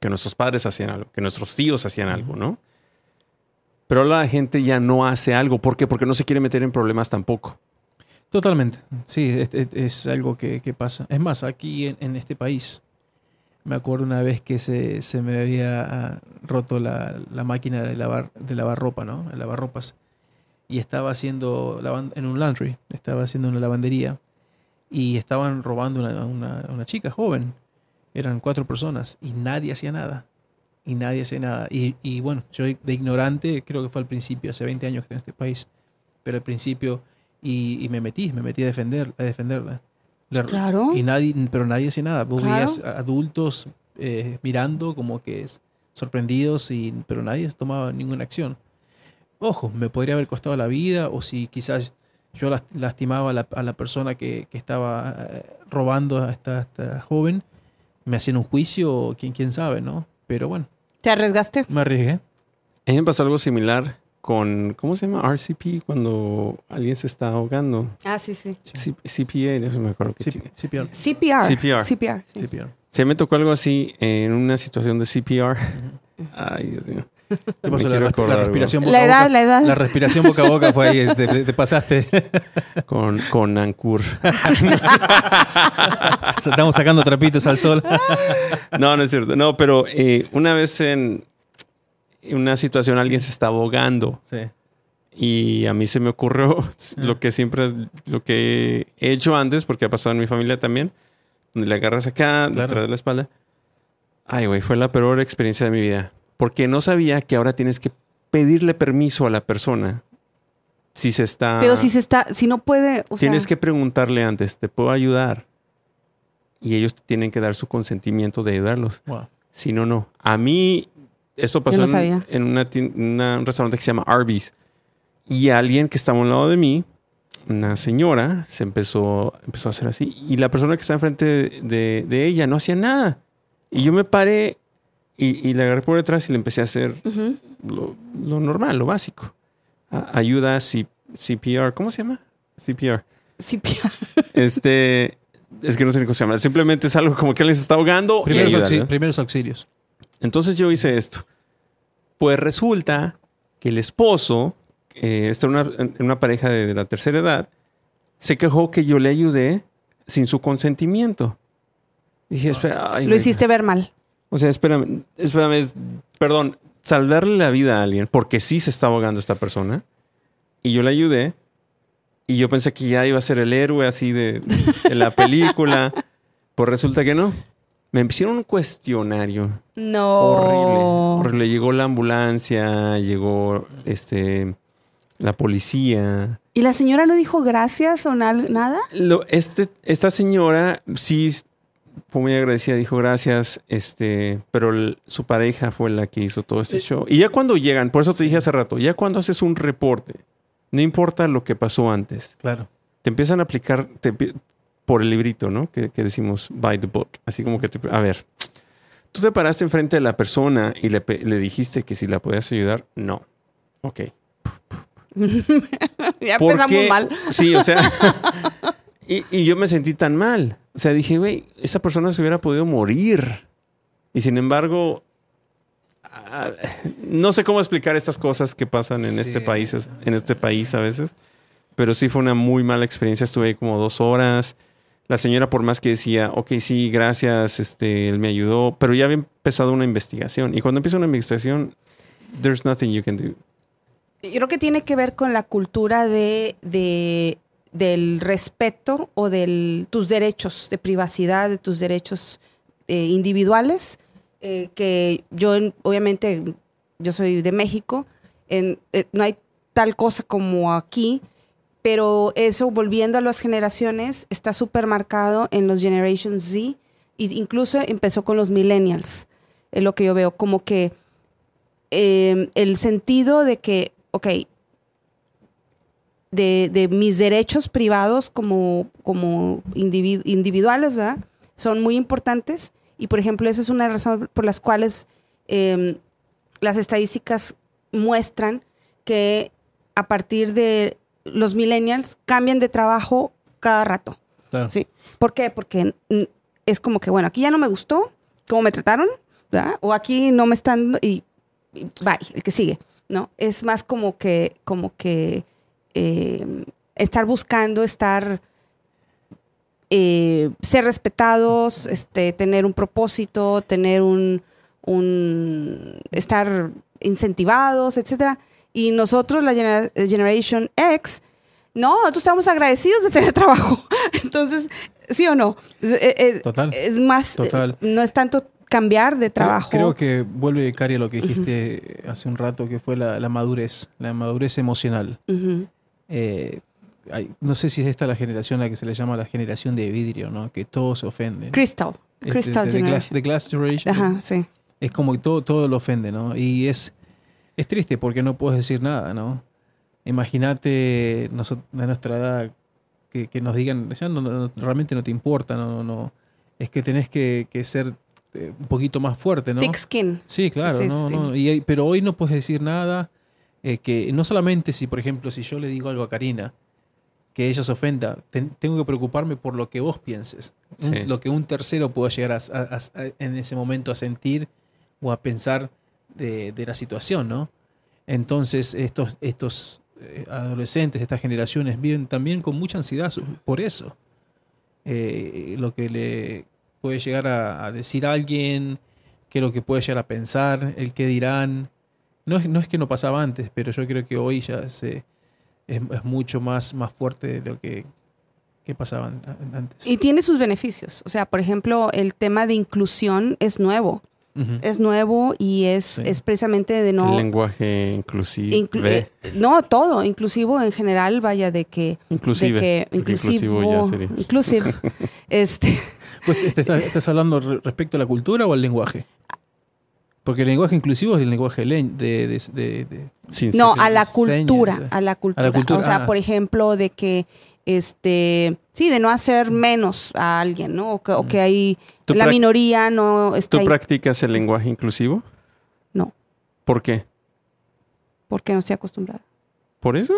que nuestros padres hacían algo, que nuestros tíos hacían algo, ¿no? Pero la gente ya no hace algo. ¿Por qué? Porque no se quiere meter en problemas tampoco. Totalmente. Sí, es, algo que, pasa. Es más, aquí en, este país, me acuerdo una vez que se, se me había ah, roto la, la máquina de lavar, de lavar ropa, ¿no? De lavar ropas. Y estaba haciendo en un laundry, estaba haciendo una lavandería y estaban robando una, una- una chica joven. Eran cuatro personas y nadie hacía nada. Y nadie hacía nada. Y, y bueno, yo de ignorante, creo que fue al principio, hace 20 años que estoy en este país, pero al principio, y, y me metí, me metí a, defender, a defenderla. La- Claro. y nadie, pero nadie hacía nada. Vos Claro. veías adultos eh, mirando como que es- sorprendidos, y, pero nadie tomaba ninguna acción. Ojo, me podría haber costado la vida o si quizás yo las- lastimaba a la, a la persona que, que estaba eh, robando a esta, esta joven, me hacían un juicio, quién, quién sabe, ¿no? Pero bueno, ¿Te arriesgaste? me arriesgué. A mí me pasó algo similar con, ¿cómo se llama? RCP, cuando alguien se está ahogando. Ah, sí, sí. C- CPA, de eso me acuerdo. CPR. CPR. CPR. CPR. sí. CPR. Se me tocó algo así en una situación de CPR. Ay, Dios mío. ¿Qué pasó? La, resp- la respiración boca La a edad, boca. la edad. La respiración boca a boca fue ahí, te, te- te pasaste. Con, con Ancur. Estamos sacando trapitos al sol. No, no es cierto. No, pero eh, una vez en una situación alguien se está ahogando Sí. y a mí se me ocurrió lo que siempre, lo que he hecho antes, porque ha pasado en mi familia también, donde le agarras acá, Claro. detrás de la espalda. Ay, güey, fue la peor experiencia de mi vida. Porque no sabía que ahora tienes que pedirle permiso a la persona si se está. Pero si se está, si no puede, o tienes sea, que preguntarle antes, ¿te puedo ayudar? Y ellos tienen que dar su consentimiento de ayudarlos. Wow. Si no, no. A mí, esto pasó no en, en una una- un restaurante que se llama Arby's. Y alguien que estaba a un lado de mí, una señora, se empezó, empezó a hacer así. Y la persona que está enfrente de, de- de ella no hacía nada. Y yo me paré y, y le agarré por detrás y le empecé a hacer Ujú. lo, lo normal, lo básico. A- ayuda C- CPR. ¿Cómo se llama? CPR. Pi- Este, es que no sé ni cómo se llama. Simplemente es algo como que alguien se está ahogando. Primeros, ayúdale, auxi- ¿no? primeros auxilios. Entonces yo hice esto. Pues resulta que el esposo, eh, está en una, en una pareja de, de la tercera edad, se quejó que yo le ayudé sin su consentimiento. Dije, espera, ay, lo hiciste ver mal. O sea, espérame, espérame, es- perdón, salvarle la vida a alguien porque sí se está ahogando esta persona y yo le ayudé y yo pensé que ya iba a ser el héroe así de, de la película. Pues resulta que no. Me hicieron un cuestionario No. horrible. Horrible. Llegó la ambulancia, llegó este la policía. ¿Y la señora no dijo gracias o na- nada? Lo- este, esta señora sí fue muy agradecida, dijo gracias, este, pero el- su pareja fue la que hizo todo este Eh, show. Y ya cuando llegan, por eso te dije hace rato, ya cuando haces un reporte, no importa lo que pasó antes, Claro. te empiezan a aplicar te por el librito, ¿no? Que, que decimos by the book. Así como que, te- a ver, tú te paraste enfrente de la persona y le, le dijiste que si la podías ayudar, no. Ok. ya ¿Por empezamos mal. Sí, o sea. y, y yo me sentí tan mal. O sea, dije, güey, esa persona se hubiera podido morir. Y sin embargo, ah, no sé cómo explicar estas cosas que pasan en Sí. este país, en este país a veces. Pero sí fue una muy mala experiencia. Estuve ahí como dos horas. La señora, por más que decía, ok, sí, gracias, este, él me ayudó, pero ya había empezado una investigación. Y cuando empieza una investigación, there's nothing you can do. Yo creo que tiene que ver con la cultura de, de- del respeto o de tus derechos de privacidad, de tus derechos eh, individuales, eh, que yo en- obviamente, yo soy de México, eh, no hay tal cosa como aquí, pero eso, volviendo a las generaciones, está súper marcado en los Generation Z, e incluso empezó con los millennials, es lo que yo veo, como que el sentido de que, ok, de, de mis derechos privados como, como individu- individuales, ¿verdad? Son muy importantes y, por ejemplo, esa es una razón por las cuales eh, las estadísticas muestran que a partir de los millennials cambian de trabajo cada rato. Claro. Sí. ¿Por qué? Porque es como que, bueno, aquí ya no me gustó cómo me trataron, ¿verdad? O aquí no me están y, y bye, el que sigue, ¿no? Es más como que, como que eh, estar buscando, estar, eh, ser respetados, este, tener un propósito, tener un, un estar incentivados, etcétera. Y nosotros, la genera- Generation X, no, nosotros estamos agradecidos de tener trabajo. Entonces, ¿sí o no? Eh, eh, Total. Es más, Total. no es tanto cambiar de trabajo. Creo que vuelve, Cari, a lo que dijiste hace un rato, que fue la, la madurez, la madurez emocional. Ujú. Eh, hay- no sé si es esta la generación a la que se le llama la generación de vidrio, ¿no? Que todos se ofenden. Crystal. Este, Crystal de, de glass, Generation. de Glass Generation. Ajá, sí. Es como que todo, todo lo ofende, ¿no? Y es, es triste porque no puedes decir nada, ¿no? Imagínate de nuestra edad que, que nos digan, ya no, no- realmente no te importa, no, no, es que tenés que, que ser eh, un poquito más fuerte, ¿no? Thick skin. Sí, claro, Sí, no, sí. no. Y, pero hoy no puedes decir nada eh, que no solamente si, por ejemplo, si yo le digo algo a Karina, que ella se ofenda, ten- tengo que preocuparme por lo que vos pienses, un- lo que un tercero pueda llegar a, a- a- en ese momento a sentir o a pensar de, de la situación, ¿no? Entonces, estos, estos eh, adolescentes, estas generaciones viven también con mucha ansiedad por eso. Eh, lo que le puede llegar a, a decir alguien, qué es lo que puede llegar a pensar, el qué dirán. No es, no es que no pasaba antes, pero yo creo que hoy ya se, es, es mucho más, más fuerte de lo que, que pasaba an- antes. Y tiene sus beneficios. O sea, por ejemplo, el tema de inclusión es nuevo. Es nuevo y es, Sí. es precisamente de El no... lenguaje inclusivo. inclu- eh, no, todo, inclusivo en general, vaya, de que... inclusive. de que inclusivo inclusivo, ya sería. inclusive, este, Pues, ¿te estás, estás hablando re- respecto a la cultura o al lenguaje? Porque el lenguaje inclusivo es el lenguaje len- de, de- de- de- Sin no, a la cultura, a la cultura. cultura, O sea, ah. por ejemplo, de que, este, sí, de no hacer menos a alguien, ¿no? O que, o que hay, ¿Tú la minoría no está ¿Tú ahí. practicas el lenguaje inclusivo? No. ¿Por qué? porque no estoy acostumbrada. ¿Por eso?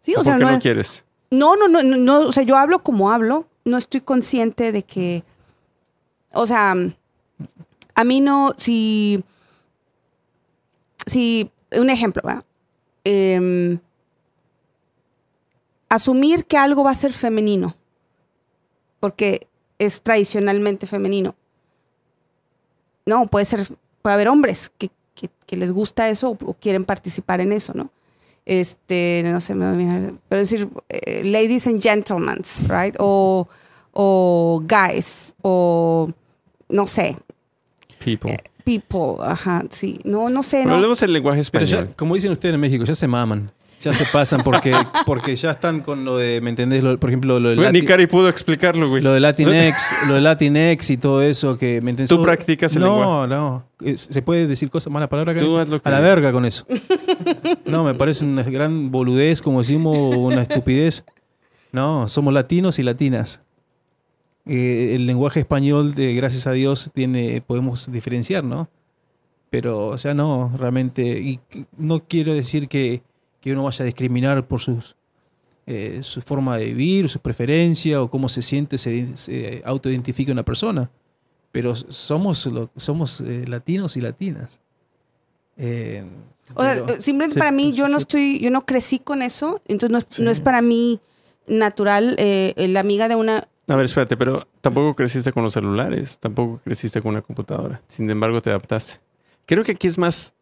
Sí, ¿O o sea, por qué no, no, es- quieres? no, no, no, no, no, o sea, yo hablo como hablo, no estoy consciente de que, o sea, a mí no, si, si, un ejemplo, ¿verdad? Em, asumir que algo va a ser femenino, porque es tradicionalmente femenino. No, puede ser, puede haber hombres que, les gusta eso o, quieren participar en eso, ¿no? Este, no sé, va pero decir, eh, ladies and gentlemen, right? O, o guys, o no sé, People. people, ajá, sí, no, no sé, Pero no. hablemos el lenguaje Pero español. ya, como dicen ustedes en México, ya se maman. Ya se pasan porque, porque ya están con lo de, ¿me entendés? Lo- por ejemplo, lo de, Güey, ni Lati- Cari pudo explicarlo, güey. lo de Latinx, lo de Latinx y todo eso que me entendés. ¿Tú practicas el no, No, no. ¿Se puede decir cosas, mala palabra? Karen? Tú haz lo que- A la verga con eso. No, me parece una gran boludez, como decimos, una estupidez. No, somos latinos y latinas. Eh, el lenguaje español, de, gracias a Dios, tiene, podemos diferenciar, ¿no? Pero, o sea, no, realmente. Y no quiero decir que, que uno vaya a discriminar por sus, eh, su forma de vivir, su preferencia o cómo se siente, se, se autoidentifica una persona. Pero somos, lo- somos eh, latinos y latinas. Eh, O sea, pero- eh, simplemente se- para mí, yo no estoy, yo no crecí con eso, entonces no Sí. no es para mí natural. eh, la amiga de una, A ver, espérate, pero tampoco creciste con los celulares, tampoco creciste con una computadora. Sin embargo, te adaptaste. Creo que aquí es más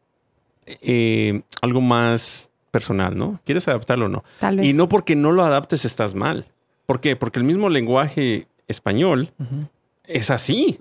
eh, algo más personal, ¿no? ¿Quieres adaptarlo o no? tal vez. Y no porque no lo adaptes estás mal. ¿Por qué? Porque el mismo lenguaje español Ujú. es así.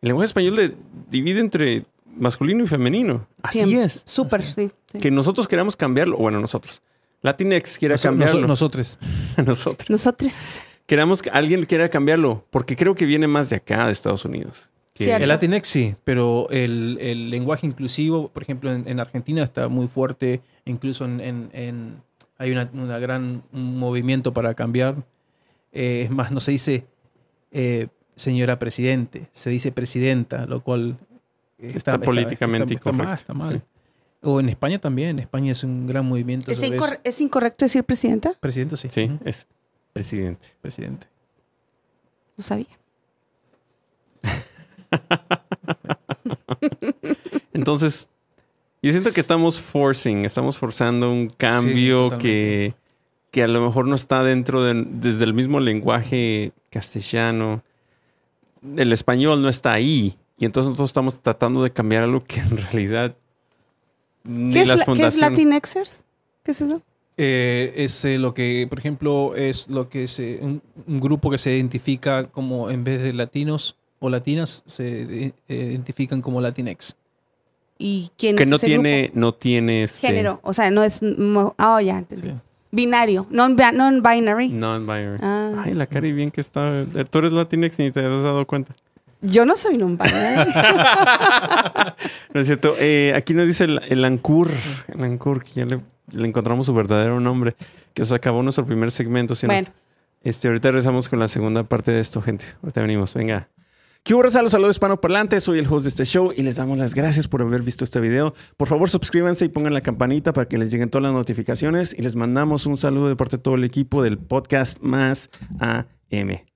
El lenguaje español de- divide entre masculino y femenino. Así Siempre. es. Súper, Así sí. sí. Que nosotros queramos cambiarlo, bueno, nosotros. Latinx quiera Noso- cambiarlo. noso- nosotros. nosotros. Nosotros. Queramos que alguien quiera cambiarlo, porque creo que viene más de acá, de Estados Unidos. Que-. El Latinx sí, pero el, el lenguaje inclusivo, por ejemplo, en, en Argentina está muy fuerte, incluso en, en- en- hay una, una gran un movimiento para cambiar. Eh, es más, no se dice eh, señora presidente, se dice presidenta, lo cual Está políticamente está mal, incorrecto, está mal. sí. O en España también, España es un gran movimiento. ¿Es, sobre incor- eso. es incorrecto decir presidenta? Presidenta, sí. Sí, es presidente. Presidente. No sabía. Entonces, yo siento que estamos forcing, estamos forzando un cambio que, que a lo mejor no está dentro de, desde el mismo lenguaje castellano. El español no está ahí. Y entonces nosotros estamos tratando de cambiar algo que en realidad ni ¿Qué es, la- ¿qué es. Latinxers? ¿Qué es eso? Eh, es eh, lo que, por ejemplo, es lo que se, un, un grupo que se identifica como, en vez de latinos o latinas, se eh, identifican como Latinx. ¿Y quién que es no ese tiene, grupo? no tiene este, Género. O sea, no es... Ah, oh, ya entendí. Sí. Binario. Non- Non-binary. non-binary. Ah. Ay, la Cari bien que está. Tú eres Latinx y ni te has dado cuenta. Yo no soy non-binary. No es cierto. Eh, aquí nos dice el, el Ancur. El Ancur, que ya le, le encontramos su verdadero nombre. Que se acabó nuestro primer segmento. ¿sí o no? bueno, Este, ahorita regresamos con la segunda parte de esto, gente. Ahorita venimos. Venga. ¿Qué hubo, raza? Los saludos hispanoparlantes. Soy el host de este show y les damos las gracias por haber visto este video. Por favor, suscríbanse y pongan la campanita para que les lleguen todas las notificaciones. Y les mandamos un saludo de parte de todo el equipo del podcast Más AM.